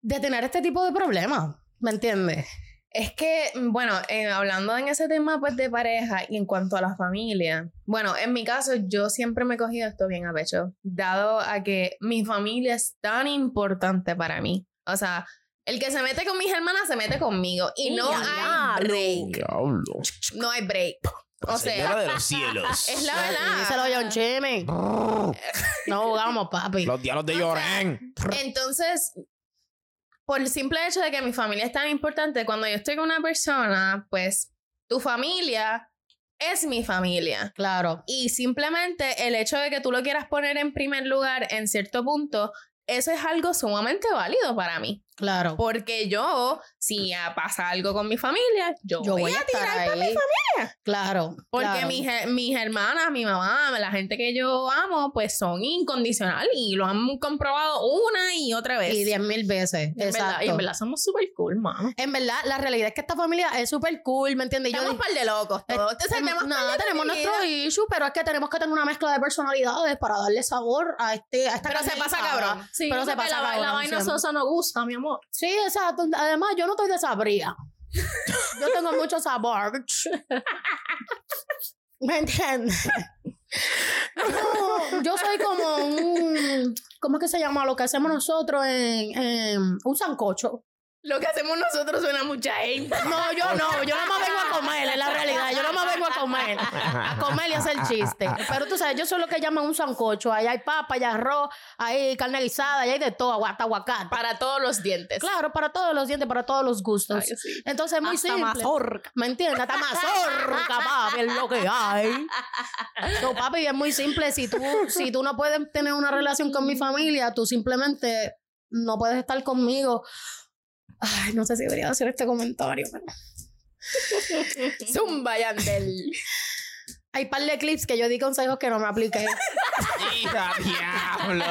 de tener este tipo de problemas, ¿me entiendes? Es que, bueno, eh, hablando en ese tema pues de pareja y en cuanto a la familia, bueno, en mi caso yo siempre me he cogido esto bien a pecho, dado a que mi familia es tan importante para mí. O sea, el que se mete con mis hermanas se mete conmigo y no hay break. Diablo. No hay break. O Señora sea, de los <laughs> cielos. es la Díselo a verdad. John Chimmy. No jugamos, papi. Los diálogos de Llorén. Entonces, por el simple hecho de que mi familia es tan importante, cuando yo estoy con una persona, pues tu familia es mi familia. Claro. Y simplemente el hecho de que tú lo quieras poner en primer lugar en cierto punto, eso es algo sumamente válido para mí. Claro. Porque yo, si pasa algo con mi familia, yo, Yo voy a estar tirar para mi ahí. Claro. porque claro. mis, mis hermanas, mi mamá, la gente que yo amo, pues son incondicionales y lo han comprobado una y otra vez. Y diez mil veces. En verdad, Exacto. y en verdad somos súper cool, mano. En verdad, la realidad es que esta familia es súper cool, ¿me entiendes? Y yo Estamos di- par de locos todos. Entonces, Em, tenemos nada, tenemos familia. nuestro issue, pero es que tenemos que tener una mezcla de personalidades para darle sabor a este a esta Pero se pasa cabrón. Sí, Pero se pasa la, cabrón la vaina sosa no gusta, mi amor. Sí, exacto. Además, yo no estoy desabría. yo tengo mucho sabor. ¿Me entiendes? Yo soy como un... ¿Cómo es que se llama lo que hacemos nosotros en, en un sancocho? Lo que hacemos nosotros suena a mucha gente. No, yo no, yo no me vengo a comer, es la realidad. Yo no me vengo a comer. A comer y hacer chiste. Pero tú sabes, yo soy lo que llaman un sancocho. Ahí hay papa, hay arroz, hay carne guisada, ahí hay de todo, hasta aguacate. Para todos los dientes. Claro, para todos los dientes, para todos los gustos. Ay, sí. Entonces es muy Hasta simple. mazorca. ¿Me entiendes? Hasta mazorca, papi, es lo que hay. No, papi, es muy simple. Si tú, si tú no puedes tener una relación con mi familia, tú simplemente no puedes estar conmigo. Ay, no sé si debería hacer este comentario, pero... <laughs> Zumba, Yandel. Hay par de clips que yo di consejos que no me apliqué. ¡Hija, diablo!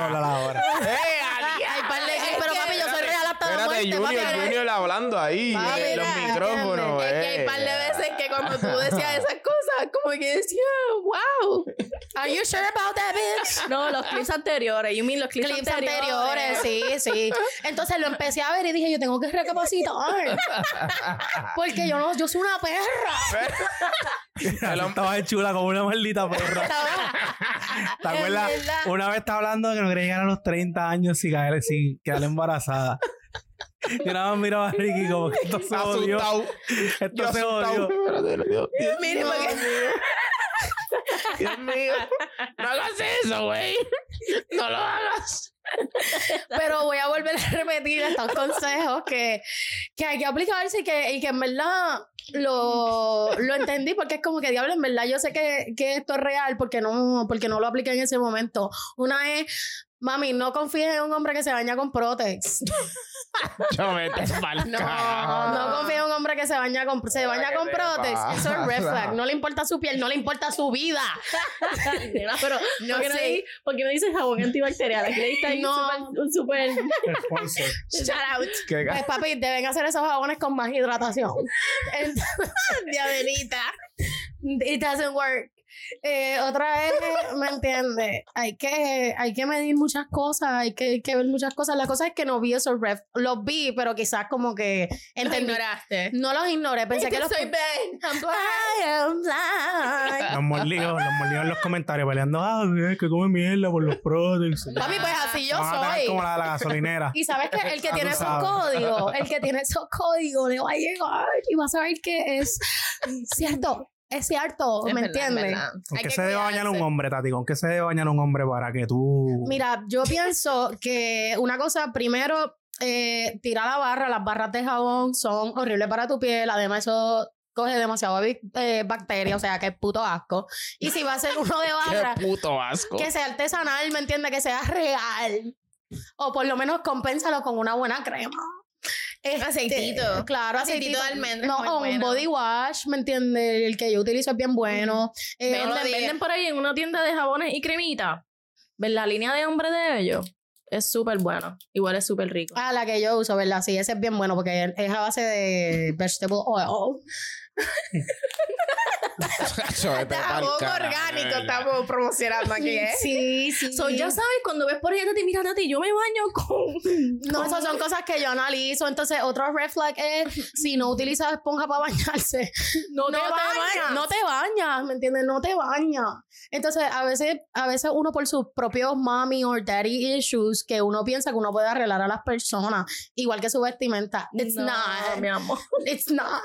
Hablar ahora. Hay par de clips, pero papi, yo soy real hasta la Espérate, muerte, Junior. Junior hablando ahí Papi, en los micrófonos. Es que hay eh. par de veces que cuando tú decías esas cosas, como que decía, wow. <laughs> Are you sure about that, bitch? No, los clips anteriores. You mean los clips, clips anteriores, sí, sí. Entonces lo empecé a ver y dije, yo tengo que recapacitar. <laughs> Porque yo no, yo soy una perra. <laughs> Estaba de chula como una maldita perra. ¿Te acuerdas? Una vez estaba hablando de que no quería llegar a los 30 años sin, caer, sin quedar embarazada. Yo nada más miraba a Ricky como que esto se odió. Asustado. Esto Yo se odió. Espérate, Dios, Dios mío, Dios mío. No hagas eso, güey. no lo hagas. Pero voy a volver a repetir estos consejos que, que hay que aplicarse y que, y que en verdad lo, lo entendí porque es como que diablo, en verdad yo sé que, que esto es real porque no, porque no lo apliqué en ese momento. Una es, mami, no confíes en un hombre que se baña con Protex. <laughs> Yo me te <laughs> No, no confíes en un hombre que se baña con, se baña ¿Qué con te Protex. Eso es red flag. <laughs> No le importa su piel, no le importa su vida. Pero No ¿por, qué sé. por qué no dices jabón antibacterial? Aquí le diste ahí No. un super... un super Sponsor. Shout out. ¿Qué Pues papi, deben hacer esos jabones con más hidratación. Diabelita. it doesn't work. Eh, otra es, ¿me entiendes? Hay que, hay que medir muchas cosas, hay que, hay que ver muchas cosas. La cosa es que no vi esos ref, los vi, pero quizás como que entendí. ignoraste. No los ignoré, pensé que los soy Ben. I'm black. <laughs> I am blind. Los mordidos, los mordidos en los comentarios peleando, ah, es que come mierda por los products. <laughs> Papi, pues así yo Vamos a tener soy. como la de la gasolinera. Y sabes que el que Ah, tiene esos sabes. códigos, <laughs> el que tiene esos códigos le va a llegar y va a saber que es cierto, es cierto, Es ¿me entiendes? ¿Con Hay qué que se debe bañar un hombre, Tati? ¿Con qué se debe bañar un hombre para que tú... Mira, yo pienso que una cosa, primero, eh, tirar la barra, las barras de jabón son horribles para tu piel, además eso coge demasiado eh, bacteria, o sea, que es puto asco. Y si va a ser uno de <laughs> barra, Qué puto asco. que sea artesanal, ¿me entiendes? Que sea real. O por lo menos compénsalo con una buena crema. Este, Aceitito. Claro, Aceitito aceitito. de almendras No, o un bueno. body wash, ¿me entiendes? El que yo utilizo es bien bueno. Eh, Ven, no Donde diga- venden por ahí en una tienda de jabones y cremita. ¿Ven la línea de hombre de ellos? Es súper bueno. Igual es súper rico. Ah, la que yo uso, ¿verdad? Sí, ese es bien bueno porque es a base de vegetable oil. <laughs> <laughs> Carajo, orgánico estamos promocionando aquí, ¿eh? Sí, sí. So, ya sabes, cuando ves por ahí a Tati, mira, Tati, yo me baño con... <laughs> No, esas son cosas que yo analizo. Entonces, otro red flag es si no utilizas esponja para bañarse. <laughs> No, no te bañas. No te bañas, ¿me entiendes? No te bañas. Entonces, a veces, a veces uno por sus propios mommy or daddy issues, que uno piensa que uno puede arreglar a las personas, igual que su vestimenta. It's No, not. mi amor. It's not.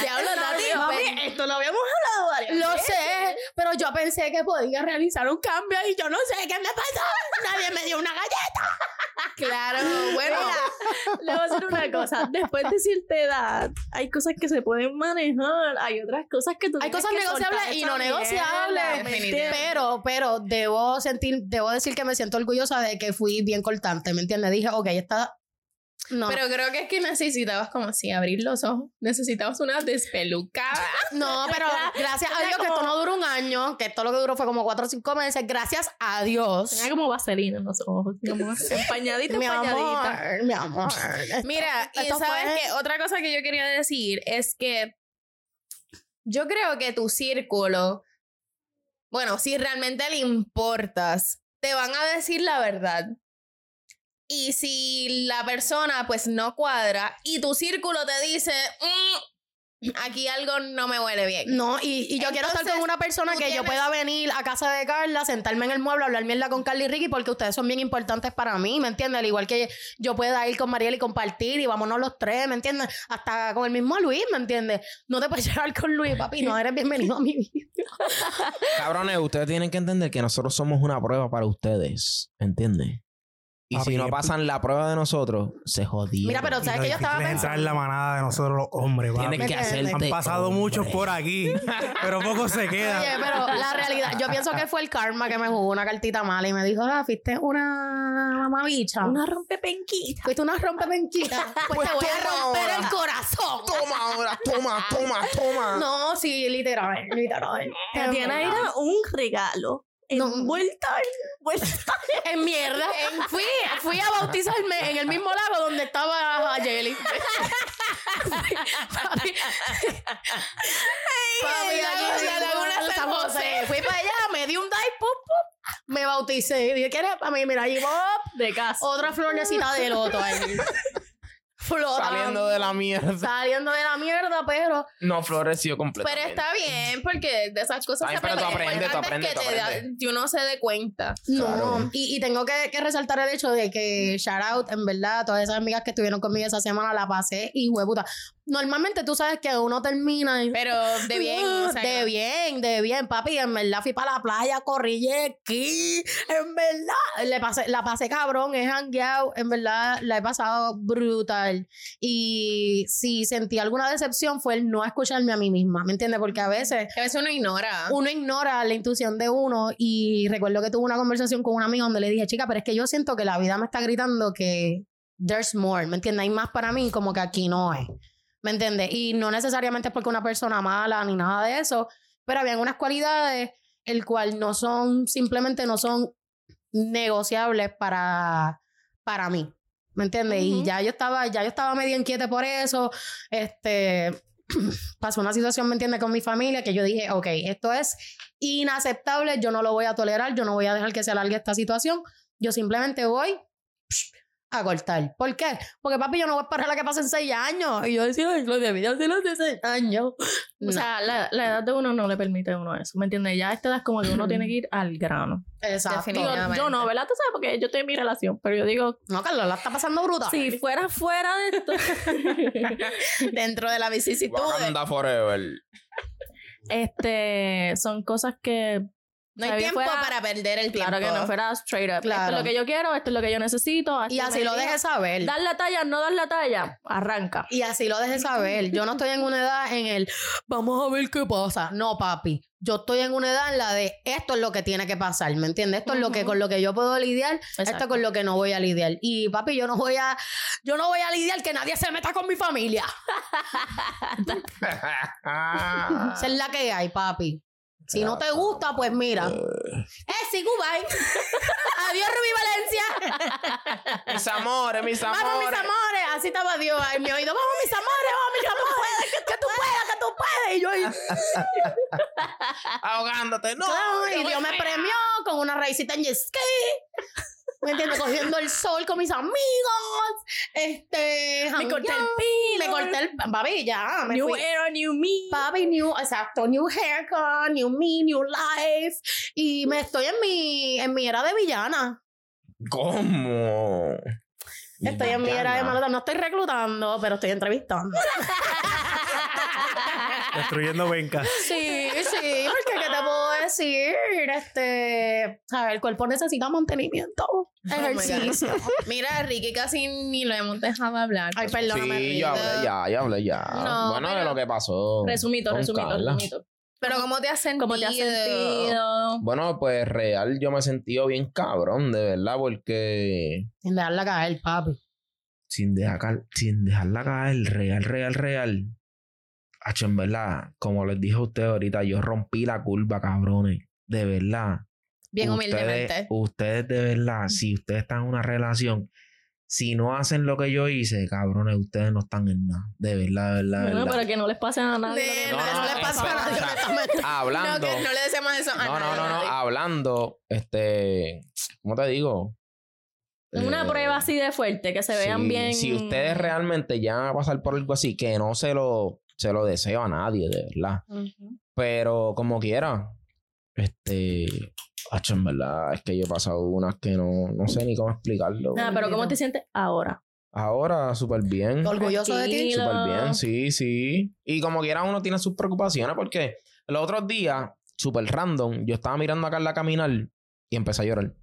Diablo, Tati. Esto lo habíamos hablado varias Lo veces. sé, pero yo pensé que podía realizar un cambio y yo no sé qué me pasó. Nadie me dio una galleta. Claro, bueno. Le voy a decir una cosa. Después de cierta edad, hay cosas que se pueden manejar. Hay otras cosas que tú Hay cosas que negociables y no negociables. Pero, pero debo sentir, debo decir que me siento orgullosa de que fui bien cortante, ¿me entiendes? Dije, ok, esta. No, Pero creo que es que necesitabas como si abrir los ojos. Necesitabas una despelucada. <laughs> no, pero gracias a Dios que esto no duró un año, que esto lo que duró fue como cuatro o cinco meses. Gracias a Dios. Tenía como vaselina en los ojos. Como <laughs> empañadita, Mi empañadita. amor, mi amor. Mira, y sabes fue- que otra cosa que yo quería decir es que yo creo que tu círculo, bueno, si realmente le importas, te van a decir la verdad. Y si la persona pues no cuadra y tu círculo te dice, "Mm, aquí algo no me huele bien. No, y, y yo quiero estar con una persona que yo pueda venir a casa de Carla, sentarme en el mueble, hablar mierda con Carla y Ricky, porque ustedes son bien importantes para mí, ¿me entiendes? Al igual que yo pueda ir con Mariel y compartir y vámonos los tres, ¿me entiendes? Hasta con el mismo Luis, ¿me entiendes? No te puedes <laughs> llevar con Luis, papi, no eres bienvenido a mi vida. Cabrones, ustedes tienen que entender que nosotros somos una prueba para ustedes. ¿Entiendes? Y Papi, si no pasan la prueba de nosotros, se jodieron. Mira, pero ¿sabes que yo estaba entrar en la manada de nosotros los hombres, papi. Tienes que hacerte Han pasado hombre. muchos por aquí, pero pocos se Oye, quedan. pero la realidad, yo pienso que fue el karma que me jugó una cartita mala y me dijo, ah, fuiste una mamabicha. Una rompepenquita. Fuiste una rompepenquita. <laughs> Pues, Pues te voy a romper ahora. el corazón. Toma ahora, toma, toma, toma. No, sí, literal, literal. Tatiana era un regalo. No. Envuelta, envuelta. <laughs> En mierda. Fui, fui a bautizarme en el mismo lago donde estaba Jelly. <laughs> papi, papi, la laguna San José. Fui para allá, me di un dive, pum, pum, me bauticé. Dije, ¿quieres para mí? Mira, allí, pop, De casa. otra florecita de loto ahí. <laughs> Flotando. Saliendo de la mierda. Saliendo de la mierda, pero No floreció Pero completamente. está bien, porque de esas cosas Ay, se pero tú aprende. aprendes, tú aprendes, tú que te da- aprendes. que uno se dé cuenta. No, Claro. y, y tengo que, que resaltar el hecho de que shout out, en verdad, todas esas amigas que estuvieron conmigo esa semana la pasé y hueputa. Normalmente tú sabes que uno termina y... Pero <laughs> de bien. o sea, de que- bien, de bien, papi. En verdad fui para la playa, corrí aquí. En verdad, le pasé, la pasé cabrón, he hangueado. En verdad, la he pasado brutal. Y si sentí alguna decepción fue el no escucharme a mí misma, ¿me entiendes? Porque a veces a veces uno ignora. uno ignora la intuición de uno y recuerdo que tuve una conversación con una amiga donde le dije, chica, pero es que yo siento que la vida me está gritando que there's more, ¿me entiendes? Hay más para mí como que aquí no es, ¿me entiendes? Y no necesariamente es porque una persona mala ni nada de eso, pero habían unas cualidades el cual no son, simplemente no son negociables para, para mí. ¿Me entiendes? Y ya yo estaba, ya yo estaba medio inquieta por eso. Este <clears throat> pasó una situación, ¿me entiendes? Con mi familia que yo dije, ok, esto es inaceptable, yo no lo voy a tolerar, yo no voy a dejar que se alargue esta situación. Yo simplemente voy a cortar. ¿Por qué? Porque papi, yo no voy a esperar a que pasen seis años. Y yo decía, ay, lo debí de hacer hace seis años. O sea, la, la edad de uno no le permite a uno eso. ¿Me entiendes? Ya a esta edad es como que uno tiene que ir al grano. exacto. Digo, yo no, ¿verdad? Tú sabes, porque yo estoy en mi relación. Pero yo digo, No, Carlos, la está pasando brutal. si fuera fuera de esto. <laughs> Dentro de la vicisitud. Wakanda forever. este, son cosas que. No hay tiempo fuera- para perder el tiempo. Claro que no fuera straight up. Esto es lo que yo quiero, esto es lo que yo necesito. Y así lo dejes saber. Dar la talla, no dar la talla. Arranca. Y así lo dejes saber. Yo no estoy en una edad en el vamos a ver qué pasa. No, papi. Yo estoy en una edad en la de esto es lo que tiene que pasar, ¿me entiendes? Esto es lo que con lo que yo puedo lidiar, esto es con lo que no voy a lidiar. Y papi, yo no voy a yo no voy a lidiar que nadie se meta con mi familia. <laughs> Esa es la que hay, papi. Si no te gusta, pues mira. Eh, sí, Goodbye. <laughs> Adiós, Rubí Valencia. <laughs> mis amores, mis Vamos, mis amores. amores. Así estaba Dios en mi oído. Vamos, mis amores, vamos, mis amores. Que tú puedas, que tú puedas. Y yo ahí. <laughs> Ahogándote. No. Claro, y Dios me premió con una raicita en ski. ¿Me entiendes? Cogiendo el sol con mis amigos. Este. Me corté el pelo. Me corté el. Papi, ya. Me New fui. era, new me. Papi, new, exacto, new haircut, new me, new life. Y me estoy en mi, en mi era de villana. ¿Cómo? Estoy en mi era de malota. No estoy reclutando, pero estoy entrevistando. <laughs> Destruyendo vencas. Sí, sí, porque ¿qué te puedo decir? Este, ¿sabes? El cuerpo necesita mantenimiento, <laughs> ejercicio. Mira, Ricky casi ni lo hemos dejado hablar. Ay, perdóname. Sí, yo hablé ya, yo hablé ya. No, bueno, de lo que pasó. Resumito, resumito, Carla. resumito. Pero ¿cómo te has sentido? ¿Cómo te has sentido? Bueno, pues real, yo me he sentido bien cabrón, de verdad, porque Sin dejarla caer, papi. sin, dejar, sin dejarla caer, real, real, real. Hacho, en verdad, como les dije a ustedes ahorita, yo rompí la curva, cabrones. De verdad. Bien ustedes, humildemente. Ustedes de verdad, si ustedes están en una relación, si no hacen lo que yo hice, cabrones, ustedes no están en nada. De verdad, de verdad, de Bueno, verdad. para que no les pase a nadie. que No, no le pasa a nadie, o sea, honestamente. No, Hablando. que no le deseamos eso a No, no, nadie, no, no. nadie. Hablando, este. ¿Cómo te digo? Una Eh, prueba así de fuerte, que se vean sí, bien. Si ustedes realmente ya van a pasar por algo así, que no se lo, se lo deseo a nadie, de verdad. Pero como quiera, este. Hacho, en verdad, es que yo he pasado unas que no, no sé ni cómo explicarlo. Nada, pero ¿cómo te sientes ahora? Ahora, súper bien. Orgulloso de ti. Súper bien, sí, sí. Y como quiera, uno tiene sus preocupaciones porque los otros días, súper random, yo estaba mirando a Carla caminar y empecé a llorar.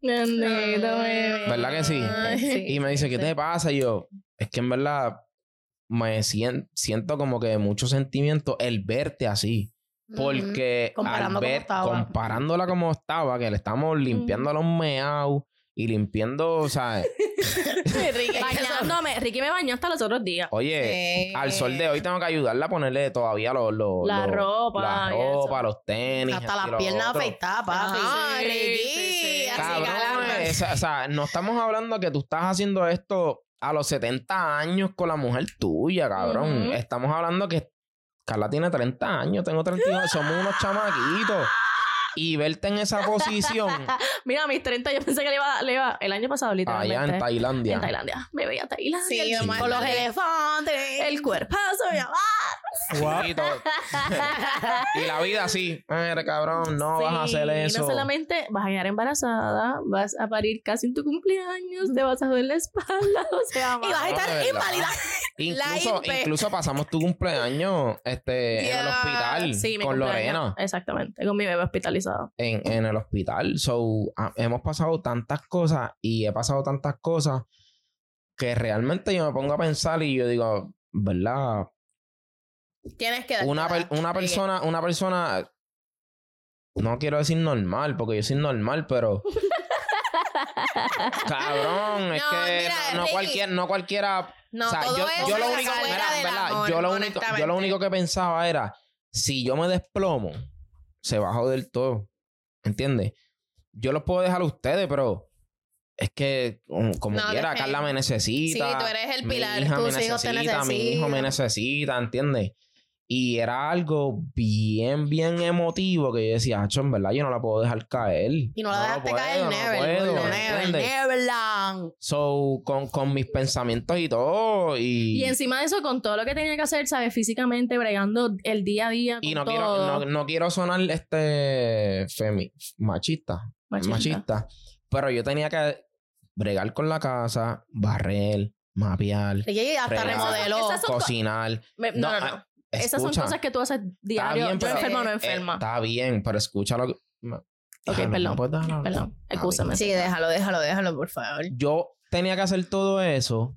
¿Verdad que sí? Y me dice, ¿qué te pasa? Y yo, es que en verdad me sien- siento como que mucho sentimiento el verte así. Porque al ver, comparándola como estaba, que le estamos limpiando los meados y limpiando, o sea, <laughs> Ricky, Bañándome. Ricky me bañó hasta los otros días. oye, Sí. al sol de hoy tengo que ayudarla a ponerle todavía los, los- La los- ropa la ropa, los tenis, Hasta las piernas afeitadas, papi. Ay, sí, Ricky. sí, Cabrón, galán. o sea, o sea, no estamos hablando que tú estás haciendo esto a los 70 años con la mujer tuya, cabrón. Estamos hablando que Carla tiene 30 años, tengo 32, somos unos chamaquitos. Y verte en esa posición <laughs> Mira, a mis 30 yo pensé que le iba, le iba el año pasado, literalmente. allá en Tailandia. En Tailandia. Me veía Tailandia. Sí, el. Con los elefantes. el cuerpazo, mi. Guau. <laughs> Y, y la vida así. Mira, cabrón, no vas a hacer y eso. No solamente vas a quedar embarazada, vas a parir casi en tu cumpleaños, te vas a joder la espalda, <laughs> o sea, Y vas a No, estar verdad. inválida. Incluso, incluso pasamos tu cumpleaños este, en el hospital Sí, con. Lorena. Exactamente, con mi bebé hospitalizado. En, en el hospital. So, ah, hemos pasado tantas cosas y he pasado tantas cosas que realmente yo me pongo a pensar y yo digo, ¿verdad? Tienes que. Una, per- una persona, una persona, no quiero decir normal, porque yo soy normal, pero <laughs> cabrón, es No, que mira, no, no cualquier, no cualquiera. No, o sea, yo, yo lo único, mira, ¿verdad? amor, yo lo único, yo lo único que pensaba era, si yo me desplomo, se va a joder todo, ¿entiendes? Yo los puedo dejar a ustedes, pero es que um, como No, quiera, que- Carla me necesita. Sí, tú eres el Mi pilar. hija me necesita, mi hijo me necesita, ¿entiendes? Y era algo bien, bien emotivo que yo decía, Acho, en verdad yo no la puedo dejar caer. Y no la dejaste caer, puedo, never. Neverland. So, con, con mis pensamientos y todo, y, Y encima de eso, con todo lo que tenía que hacer, ¿sabes? Físicamente, bregando el día a día. Con y no, quiero, todo. no, no quiero sonar este femi, machista, Machista. machista, pero yo tenía que bregar con la casa, barrer, mapear, hasta co- cocinar. Me- no, no, no. Esas son cosas que tú haces diario. bien, yo pero- enferma o no eh, enferma. está bien, pero escucha lo que... Ok, Déjalo, perdón. ¿no puedes dejarlo hablar? Perdón, bien. Sí, déjalo, déjalo, déjalo, por favor. Yo tenía que hacer todo eso.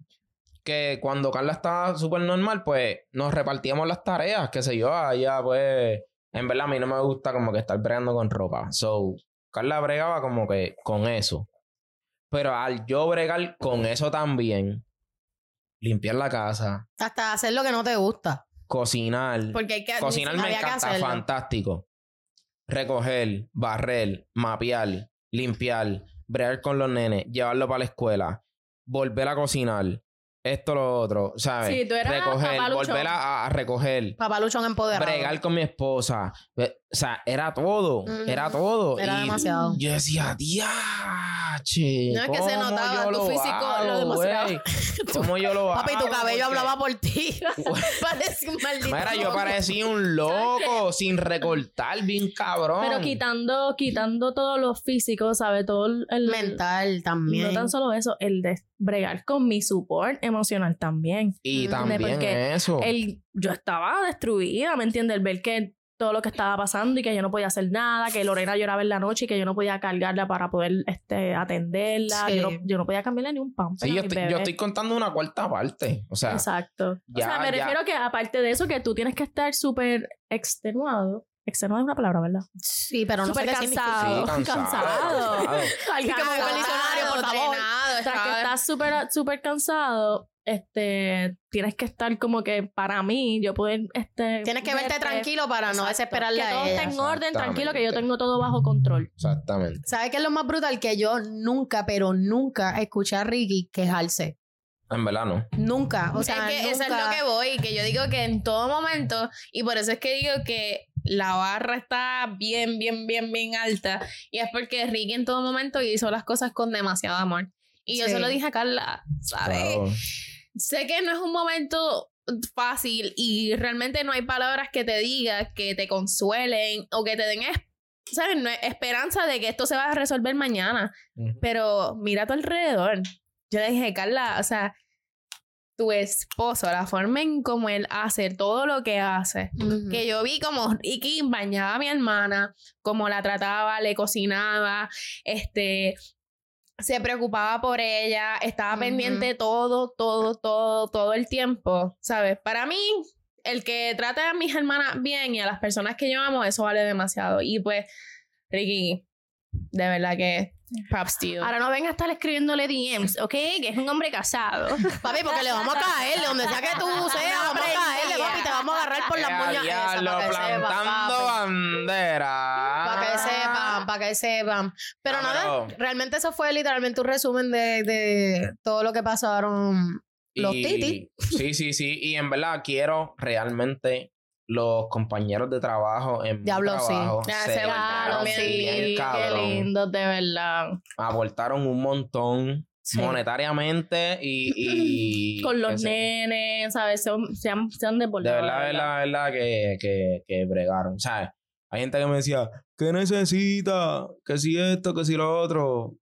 Que cuando Carla estaba súper normal, pues nos repartíamos las tareas, qué sé yo, allá pues... En verdad a mí no me gusta como que estar bregando con ropa. So, Carla bregaba como que con eso. Pero al yo bregar con eso también, limpiar la casa, Hasta hacer lo que no te gusta. Cocinar, Porque hay que. Cocinar me encanta, fantástico. Recoger, barrer, mapear, limpiar, bregar con los nenes, llevarlo para la escuela, volver a cocinar, esto, lo otro, ¿sabes? Sí, tú eras recoger, volver a, a recoger, Papaluchón empoderado. bregar con mi esposa. O sea, era todo, era todo. Era y demasiado. Yo decía, diache. No, es que se ¿cómo notaba tu lo físico, lo hago, güey? <laughs> ¿Cómo yo lo hago? Papi, tu cabello Porque- hablaba por ti. <laughs> Parece un maldito. Mira, yo parecía un <laughs> loco sin recortar, bien cabrón. Pero quitando, quitando todo lo físico, ¿sabes? Todo el... Mental también. No tan solo eso, el de bregar con mi support emocional también. Y también porque eso. El, yo estaba destruida, ¿me entiendes? El ver que todo lo que estaba pasando y que yo no podía hacer nada, que Lorena lloraba en la noche y que yo no podía cargarla para poder este, atenderla. Sí. Yo, no, yo no podía cambiarle ni un pan. Sí, yo estoy, yo estoy contando una cuarta parte. O sea, Exacto. ya- o sea, me ya- refiero que aparte de eso, que tú tienes que estar súper extenuado. Extenuado es una palabra, ¿verdad? Sí, pero no sé Súper qué significa. cansado. sí, cansado. cansado. <laughs> cansado. Alguien que me el diccionario, por favor. Drenado, O sea, que estaba- estás súper súper cansado, este, tienes que estar como que para mí, yo poder, este... Tienes que verte verte- tranquilo para no desesperarle Que todo esté en orden, tranquilo, que yo tengo todo bajo control. Exactamente. ¿Sabes qué es lo más brutal? Que yo nunca, pero nunca escuché a Ricky quejarse. En verdad no. Nunca. O sea, es que eso es lo que voy, que yo digo que en todo momento, y por eso es que digo que la barra está bien, bien, bien, bien alta, y es porque Ricky en todo momento hizo las cosas con demasiado amor. Y yo Sí. se lo dije a Carla, ¿sabes? Claro. Sé que no es un momento fácil y realmente no hay palabras que te digan, que te consuelen o que te den es- ¿sabes? Esperanza de que esto se va a resolver mañana. Ujú. Pero mira a tu alrededor. Yo le dije, Carla, o sea, tu esposo, la forma en cómo él hace todo lo que hace. Ujú. Que yo vi como Ricky bañaba a mi hermana, cómo la trataba, le cocinaba, este, se preocupaba por ella, estaba Ujú. pendiente todo, todo, todo, todo el tiempo, ¿sabes? Para mí, el que trate a mis hermanas bien y a las personas que yo amo, eso vale demasiado. Y pues, Ricky, de verdad que props to you. Ahora no venga a estar escribiéndole DMs, ¿ok? Que es un hombre casado. <laughs> Papi, porque le vamos a caer, de donde sea que tú <laughs> seas, vamos a caerle, papi, te vamos a agarrar por las sepan, plantando papi. bandera. Para que sepan. Pero No, nada, pero- realmente eso fue literalmente un resumen de, de todo lo que pasaron los Y- titi. Sí, sí, sí. Y en verdad quiero realmente los compañeros de trabajo en Diablo, mi sí. trabajo Ya, se se portaron portaron bien, qué lindo, de verdad. Aportaron un montón. Sí. monetariamente y, y <clears throat> Con los nenes, ¿sabes? Se, se han, se han De verdad, de verdad, de verdad que, que, que bregaron. ¿Sabes? Hay gente que me decía, ¿qué necesita? Que si esto, que si lo otro.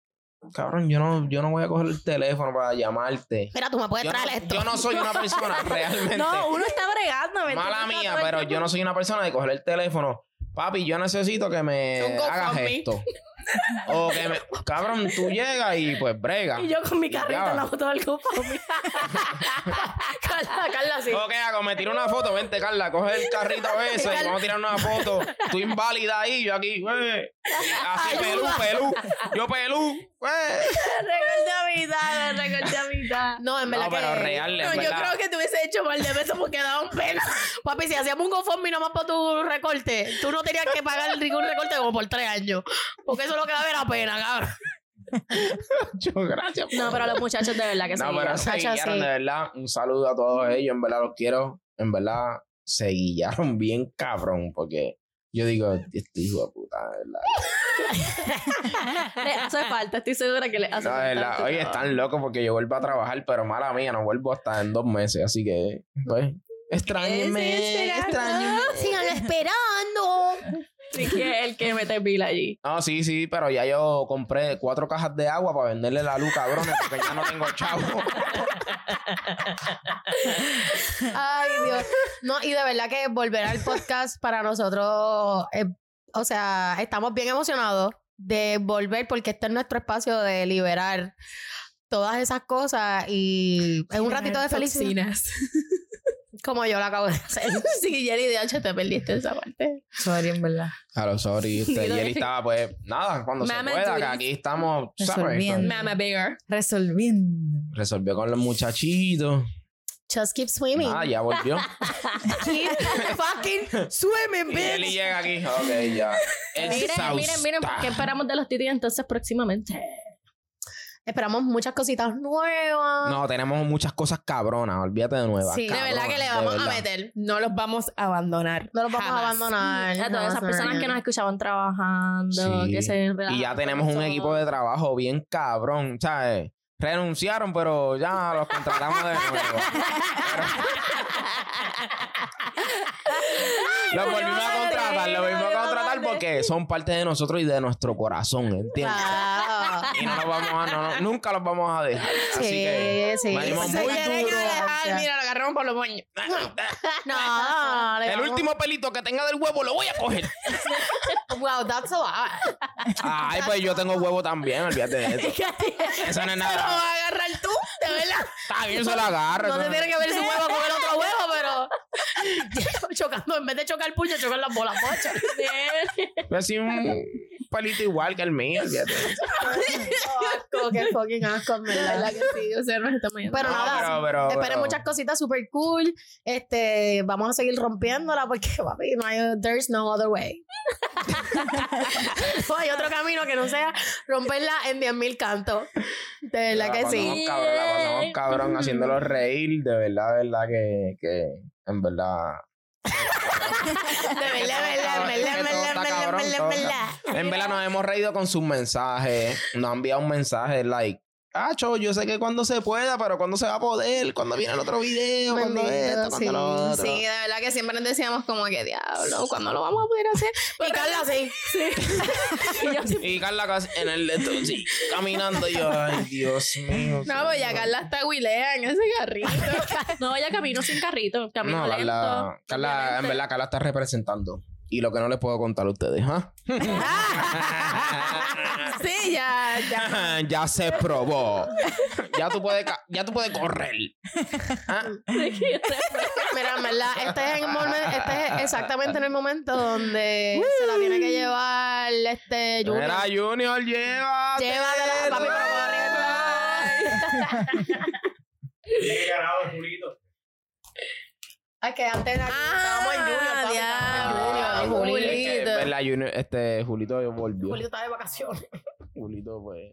Cabrón, yo no, yo no voy a coger el teléfono para llamarte. Mira, tú me puedes Yo no, traer esto. yo no soy una persona <laughs> realmente. No, uno está bregando. ¿me Mala mía, pero yo no soy una persona de coger el teléfono. Papi, yo necesito que me hagas esto. <laughs> O que me. Cabrón, tú llegas y pues brega. Y yo con mi carrito en la foto del GoFundMe. Carla, Carla, sí. ¿O qué hago? Me tiro una foto. Vente, Carla, coge el carrito <laughs> ese y vamos a tirar una foto. Tú inválida ahí, yo aquí, güey. Así, pelú, pelú. Yo pelú, <laughs> a mitad, a mitad. No, en verdad No, pero que... real, en No, yo verdad. creo que te hubiese hecho mal de besos porque daban pena. <laughs> Papi, si hacíamos un GoFundMe nomás para tu recorte, tú no tenías que pagar ningún recorte como por tres años. Porque eso es lo que daba era pena, cabrón. Yo, gracias. No, pero los muchachos de verdad que No, sí. pero se sí. de verdad. Un saludo a todos ellos. En verdad los quiero. En verdad se guillaron bien cabrón. Porque yo digo, este hijo de puta, de verdad. <laughs> Le hace falta, estoy segura que le hace No, falta. Oye, están locos porque yo vuelvo a trabajar, pero mala mía, no vuelvo hasta en dos meses. Así que, pues, extrañenme. Extrañenme. Sigan esperando. Sí, que el que mete pila allí. No, sí, sí, pero ya yo compré cuatro cajas de agua para venderle la luz, cabrones, porque ya no tengo chavo. Ay, Dios. No, y de verdad que volver al podcast para nosotros, eh, o sea, estamos bien emocionados de volver porque este es nuestro espacio de liberar todas esas cosas y es un ratito de felicidad <laughs> como yo lo acabo de hacer. <laughs> Sí, Jelly de H te perdiste esa parte. Sorry, en verdad. Claro, sorry. Este, Yeli que- estaba, pues, nada, cuando se Mama pueda, que aquí estamos, ¿sabes? Resolviendo. Mama bigger. Resolviendo. Resolvió con los muchachitos. Just keep swimming. Ah, ya volvió. <laughs> Keep fucking swimming, y bitch. llega aquí. Ok, ya. Miren, miren, miren, ¿qué esperamos de los titis entonces próximamente? Esperamos muchas cositas nuevas. No, tenemos muchas cosas cabronas. Olvídate de nuevas. Sí, de De verdad que le cabronas, vamos a meter. No los vamos a abandonar. No los vamos Jamás. a abandonar. A todas esas personas que nos escuchaban trabajando, Sí. que se Y ya tenemos un equipo de trabajo bien cabrón, ¿sabes? Renunciaron, pero ya los contratamos de nuevo. <laughs> Los volvimos a contratar, los volvimos a contratar porque son parte de nosotros y de nuestro corazón, ¿entiendes? Y no los vamos a, no, no, nunca los vamos a dejar. Así Sí, que sí. muy tiene que duro. dejar, mira, lo agarramos por los moños. <laughs> No, le El vamos- último pelito que tenga del huevo lo voy a coger. <laughs> Wow, that's a lot. Ay, pues yo tengo huevo también, olvídate de eso. Eso no es nada. Vas a agarrar tú, de verdad. Está bien, se lo agarro. No eso te no- tiene que ver su huevo con el otro huevo, <laughs> chocando, en vez de chocar el puño, chocar las bolas bochas. Yo así un pelito igual que el mío, asco, qué fucking asco, verdad que sí, o sea, estamos yendo. Pero No, nada, pero- esperen pero- muchas cositas super cool. Este, vamos a seguir rompiéndola porque, papi, no hay, there's no other way. no <laughs> hay otro camino que no sea romperla en 10.000 cantos. De verdad La que pasamos sí. Cabrón, la pasamos cabrón haciéndolo reír, de verdad, de verdad que, que en verdad. En verdad nos hemos reído con sus mensajes. Nos han enviado un mensaje like. Acho, yo sé que cuando se pueda, pero cuando se va a poder, cuando viene el otro video, cuando esto, cuando sí. lo otro. Sí, de verdad que siempre nos decíamos como que diablo, ¿cuándo lo vamos a poder hacer? <laughs> Y Carla sí. <laughs> Y Carla casi en el leto, sí, caminando y yo, ay, Dios mío. No, pues ya Carla está huilea en ese carrito. <laughs> No, ya camino sin carrito, camino No, lento. Carla, Carla, en verdad, Carla está representando. Y lo que no les puedo contar a ustedes, ¿ah? <laughs> Sí, ya, ya. <laughs> ya se probó. ya tú puedes, ya tú puedes correr. ¿Ah? Mira, en verdad, este es, en el momen- este es exactamente en el momento donde se la tiene que llevar este Junior. Mira, Junior, lleva. Llévatela, papi, pero corriendo. Ay, que antes aquí estábamos en Junior, papi, estábamos en Junior, en. Es que, Julito. Junior, este, Julito volvió. Julio está de vacaciones. Julito, pues.